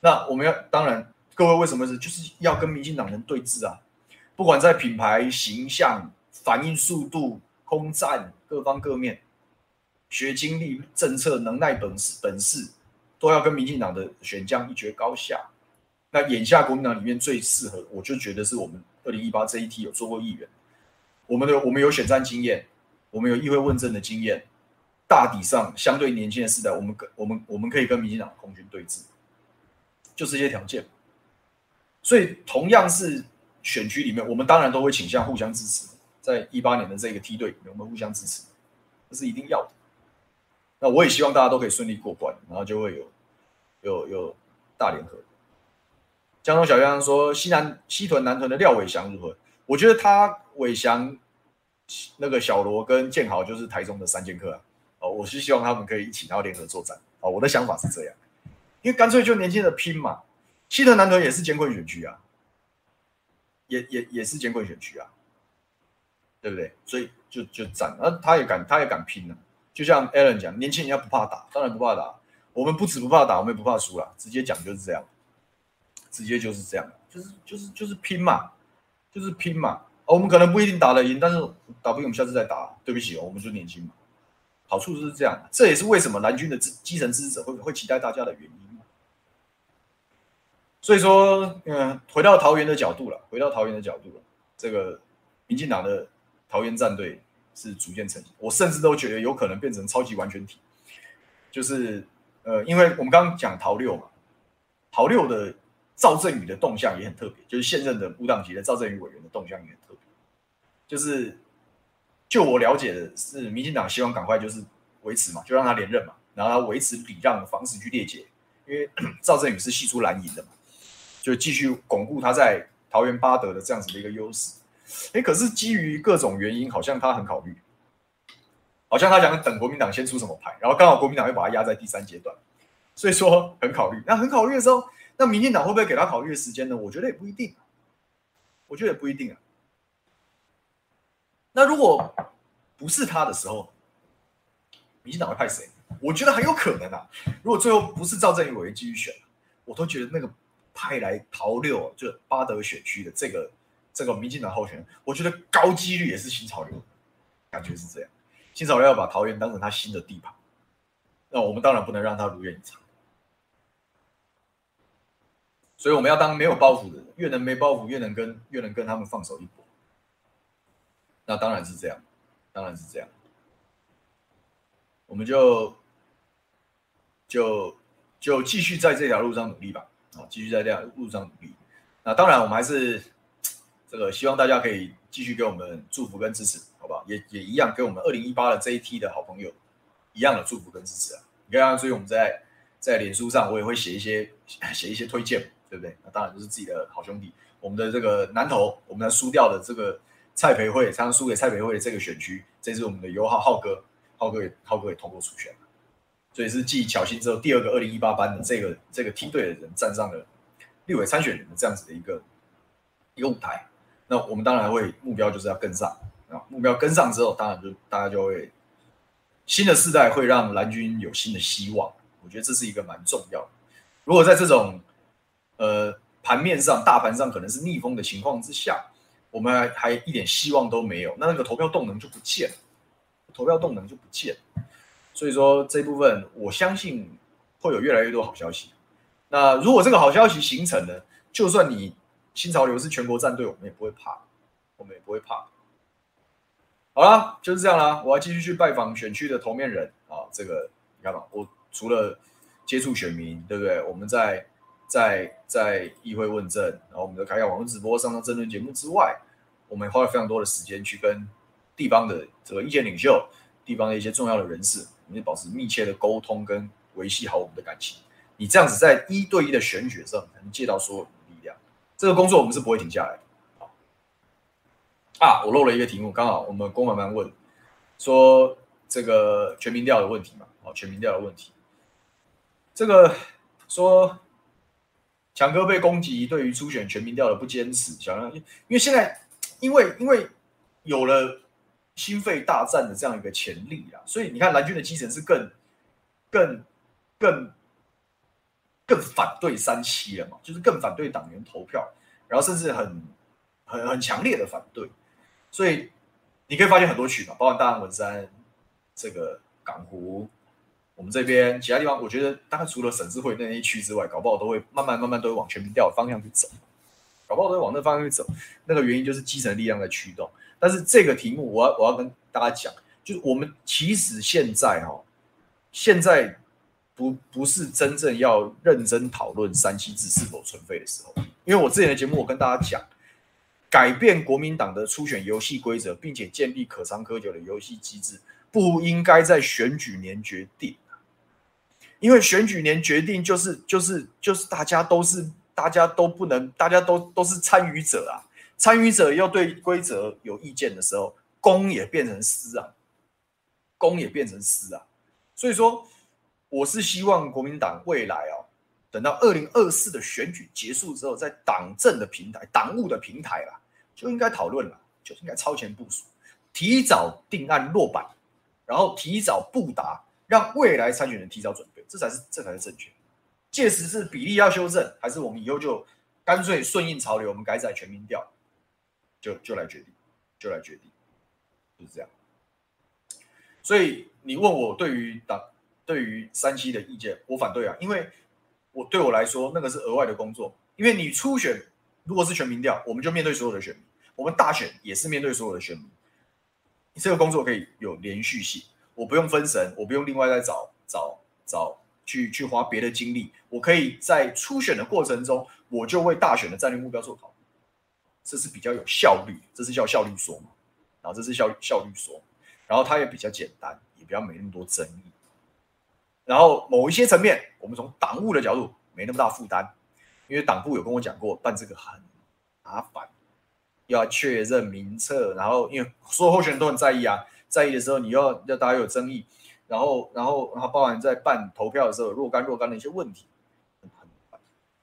那我们要当然，各位为什么是就是要跟民进党人对峙啊？不管在品牌、形象、反应速度。空战各方各面，学经历、政策、能耐、本事、本事，都要跟民进党的选将一决高下。那眼下国民党里面最适合，我就觉得是我们二零一八这一梯有做过议员，我们的我们有选战经验，我们有议会问政的经验，大体上相对年轻的世代，我们跟我们我们可以跟民进党空军对峙，就这些条件。所以同样是选区里面，我们当然都会倾向互相支持。在一八年的这个梯队里面，我们互相支持，这是一定要的。那我也希望大家都可以顺利过关，然后就会有有有大联合。江东小江说：西南西屯南屯的廖伟翔如何？我觉得他伟翔那个小罗跟建豪就是台中的三剑客啊。哦，我是希望他们可以一起然后联合作战。哦，我的想法是这样，因为干脆就年轻的拼嘛。西屯南屯也是艰困选区啊，也也也是艰困选区啊。对不对？所以就就战，那他也敢，他也敢拼了。就像 Alan 讲，年轻人要不怕打，当然不怕打。我们不止不怕打，我们也不怕输了。直接讲就是这样，直接就是这样，就是就是就是拼嘛，就是拼嘛。我们可能不一定打得赢，但是打不赢我们下次再打。对不起哦，我们就年轻嘛。好处就是这样，这也是为什么蓝军的基基层支持者会会期待大家的原因。所以说，嗯，回到桃园的角度了，回到桃园的角度了，这个民进党的。桃园战队是逐渐成型，我甚至都觉得有可能变成超级完全体。就是呃，因为我们刚刚讲桃六嘛，桃六的赵振宇的动向也很特别，就是现任的无党籍的赵振宇委员的动向也很特别。就是就我了解的是，民进党希望赶快就是维持嘛，就让他连任嘛，然后他维持礼让的方式去列解，因为 赵振宇是系出蓝营的嘛，就继续巩固他在桃园八德的这样子的一个优势。哎，可是基于各种原因，好像他很考虑，好像他想等国民党先出什么牌，然后刚好国民党又把他压在第三阶段，所以说很考虑。那很考虑的时候，那民进党会不会给他考虑的时间呢？我觉得也不一定，我觉得也不一定啊。那如果不是他的时候，民进党会派谁？我觉得很有可能啊。如果最后不是赵振宇委员继续选，我都觉得那个派来桃六就八德选区的这个。这个民进党候选人，我觉得高几率也是新潮流，感觉是这样。新潮流要把桃园当成他新的地盘，那我们当然不能让他如愿以偿。所以我们要当没有包袱的人，越能没包袱，越能跟越能跟他们放手一搏。那当然是这样，当然是这样。我们就就就继续在这条路上努力吧，啊，继续在这条路上努力。那当然，我们还是。这个希望大家可以继续给我们祝福跟支持，好不好？也也一样给我们二零一八的这一批的好朋友一样的祝福跟支持啊！你看，所以我们在在脸书上我也会写一些写一些推荐，对不对？那当然就是自己的好兄弟，我们的这个南投，我们的输掉的这个蔡培慧，常常输给蔡培慧的这个选区，这是我们的友好浩哥，浩哥也浩哥也通过初选，所以是继巧芯之后第二个二零一八班的这个这个梯队的人站上了立委参选人的这样子的一个一个舞台。那我们当然会目标就是要跟上啊，目标跟上之后，当然就大家就会新的世代会让蓝军有新的希望。我觉得这是一个蛮重要的。如果在这种呃盘面上大盘上可能是逆风的情况之下，我们还还一点希望都没有，那那个投票动能就不见了，投票动能就不见了。所以说这一部分，我相信会有越来越多好消息。那如果这个好消息形成了，就算你新潮流是全国战队，我们也不会怕，我们也不会怕。好了，就是这样啦。我要继续去拜访选区的头面人啊。这个你看嘛，我除了接触选民，对不对？我们在在在议会问政，然后我们就开开网络直播，上上政论节目之外，我们花了非常多的时间去跟地方的这个意见领袖、地方的一些重要的人士，我们保持密切的沟通，跟维系好我们的感情。你这样子在一对一的选举上，能借到所有。这个工作我们是不会停下来的。啊，我漏了一个题目，刚好我们公妈妈问说这个全民调的问题嘛，哦，全民调的问题，这个说强哥被攻击，对于初选全民调的不坚持，想让因为现在因为因为有了心肺大战的这样一个潜力啊，所以你看蓝军的基层是更更更更反对三七了嘛，就是更反对党员投票，然后甚至很很很强烈的反对。所以你可以发现很多区嘛，包括大安文山、这个港湖，我们这边其他地方，我觉得大概除了省智会那一区之外，搞不好都会慢慢慢慢都会往全民调的方向去走，搞不好都会往那方向去走。那个原因就是基层力量在驱动。但是这个题目，我要我要跟大家讲，就是我们其实现在哈，现在不不是真正要认真讨论三七制是否存废的时候，因为我之前的节目我跟大家讲。改变国民党的初选游戏规则，并且建立可长可久的游戏机制，不应该在选举年决定。因为选举年决定就是就是就是大家都是大家都不能，大家都都是参与者啊。参与者要对规则有意见的时候，公也变成私啊，公也变成私啊。所以说，我是希望国民党未来啊。等到二零二四的选举结束之后，在党政的平台、党务的平台啦，就应该讨论了，就应该超前部署，提早定案落板，然后提早布达，让未来参选人提早准备，这才是这才是正确。届时是比例要修正，还是我们以后就干脆顺应潮流，我们改采全民调，就就来决定，就来决定，就是这样。所以你问我对于党对于三七的意见，我反对啊，因为。我对我来说，那个是额外的工作，因为你初选如果是全民调，我们就面对所有的选民；我们大选也是面对所有的选民。你这个工作可以有连续性，我不用分神，我不用另外再找找找去去花别的精力，我可以在初选的过程中，我就为大选的战略目标做考虑，这是比较有效率，这是叫效率说嘛，然后这是效效率说，然后它也比较简单，也比较没那么多争议。然后某一些层面，我们从党务的角度没那么大负担，因为党部有跟我讲过，办这个很麻烦，要确认名册，然后因为所有候选人都很在意啊，在意的时候你要要大家有争议，然后然后然后包含在办投票的时候若干若干的一些问题，很很烦，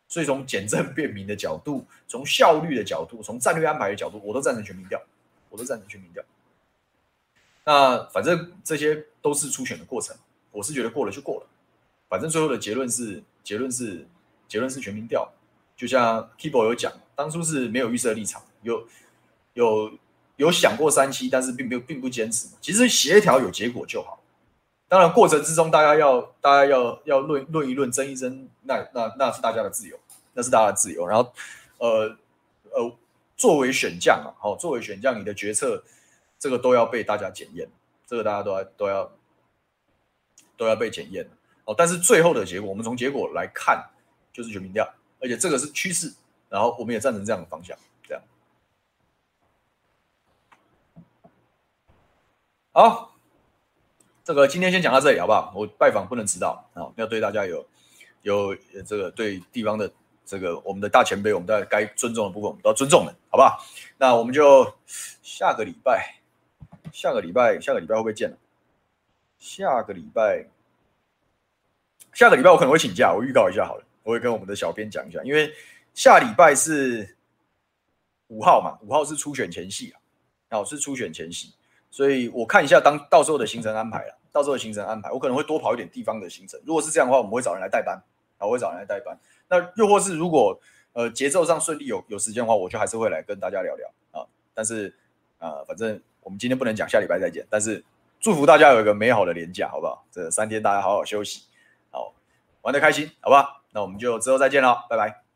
所以从简政便民的角度，从效率的角度，从战略安排的角度，我都赞成全民调，我都赞成全民调。那反正这些都是初选的过程。我是觉得过了就过了，反正最后的结论是结论是结论是全民调，就像 Kibo 有讲，当初是没有预设立场，有有有想过三期，但是并没有并不坚持。其实协调有结果就好，当然过程之中大家要大家要要论论一论争一争，那那那是大家的自由，那是大家的自由。然后呃呃，作为选将啊，好，作为选将，你的决策这个都要被大家检验，这个大家都要都要。都要被检验哦，但是最后的结果，我们从结果来看，就是全民调，而且这个是趋势，然后我们也赞成这样的方向，这样。好，这个今天先讲到这里，好不好？我拜访不能迟到啊，要对大家有有这个对地方的这个我们的大前辈，我们在该尊重的部分，我们都要尊重的，好不好？那我们就下个礼拜，下个礼拜，下个礼拜会不会见了？下个礼拜，下个礼拜我可能会请假，我预告一下好了，我会跟我们的小编讲一下，因为下礼拜是五号嘛，五号是初选前夕啊，是初选前夕，所以我看一下当到时候的行程安排了，到时候的行程安排，我可能会多跑一点地方的行程。如果是这样的话，我们会找人来代班，啊，我会找人来代班。那又或是如果呃节奏上顺利有有时间的话，我就还是会来跟大家聊聊啊。但是啊、反正我们今天不能讲，下礼拜再见。但是祝福大家有一个美好的年假，好不好？这三天大家好好休息，好玩的开心，好不好？那我们就之后再见了，拜拜。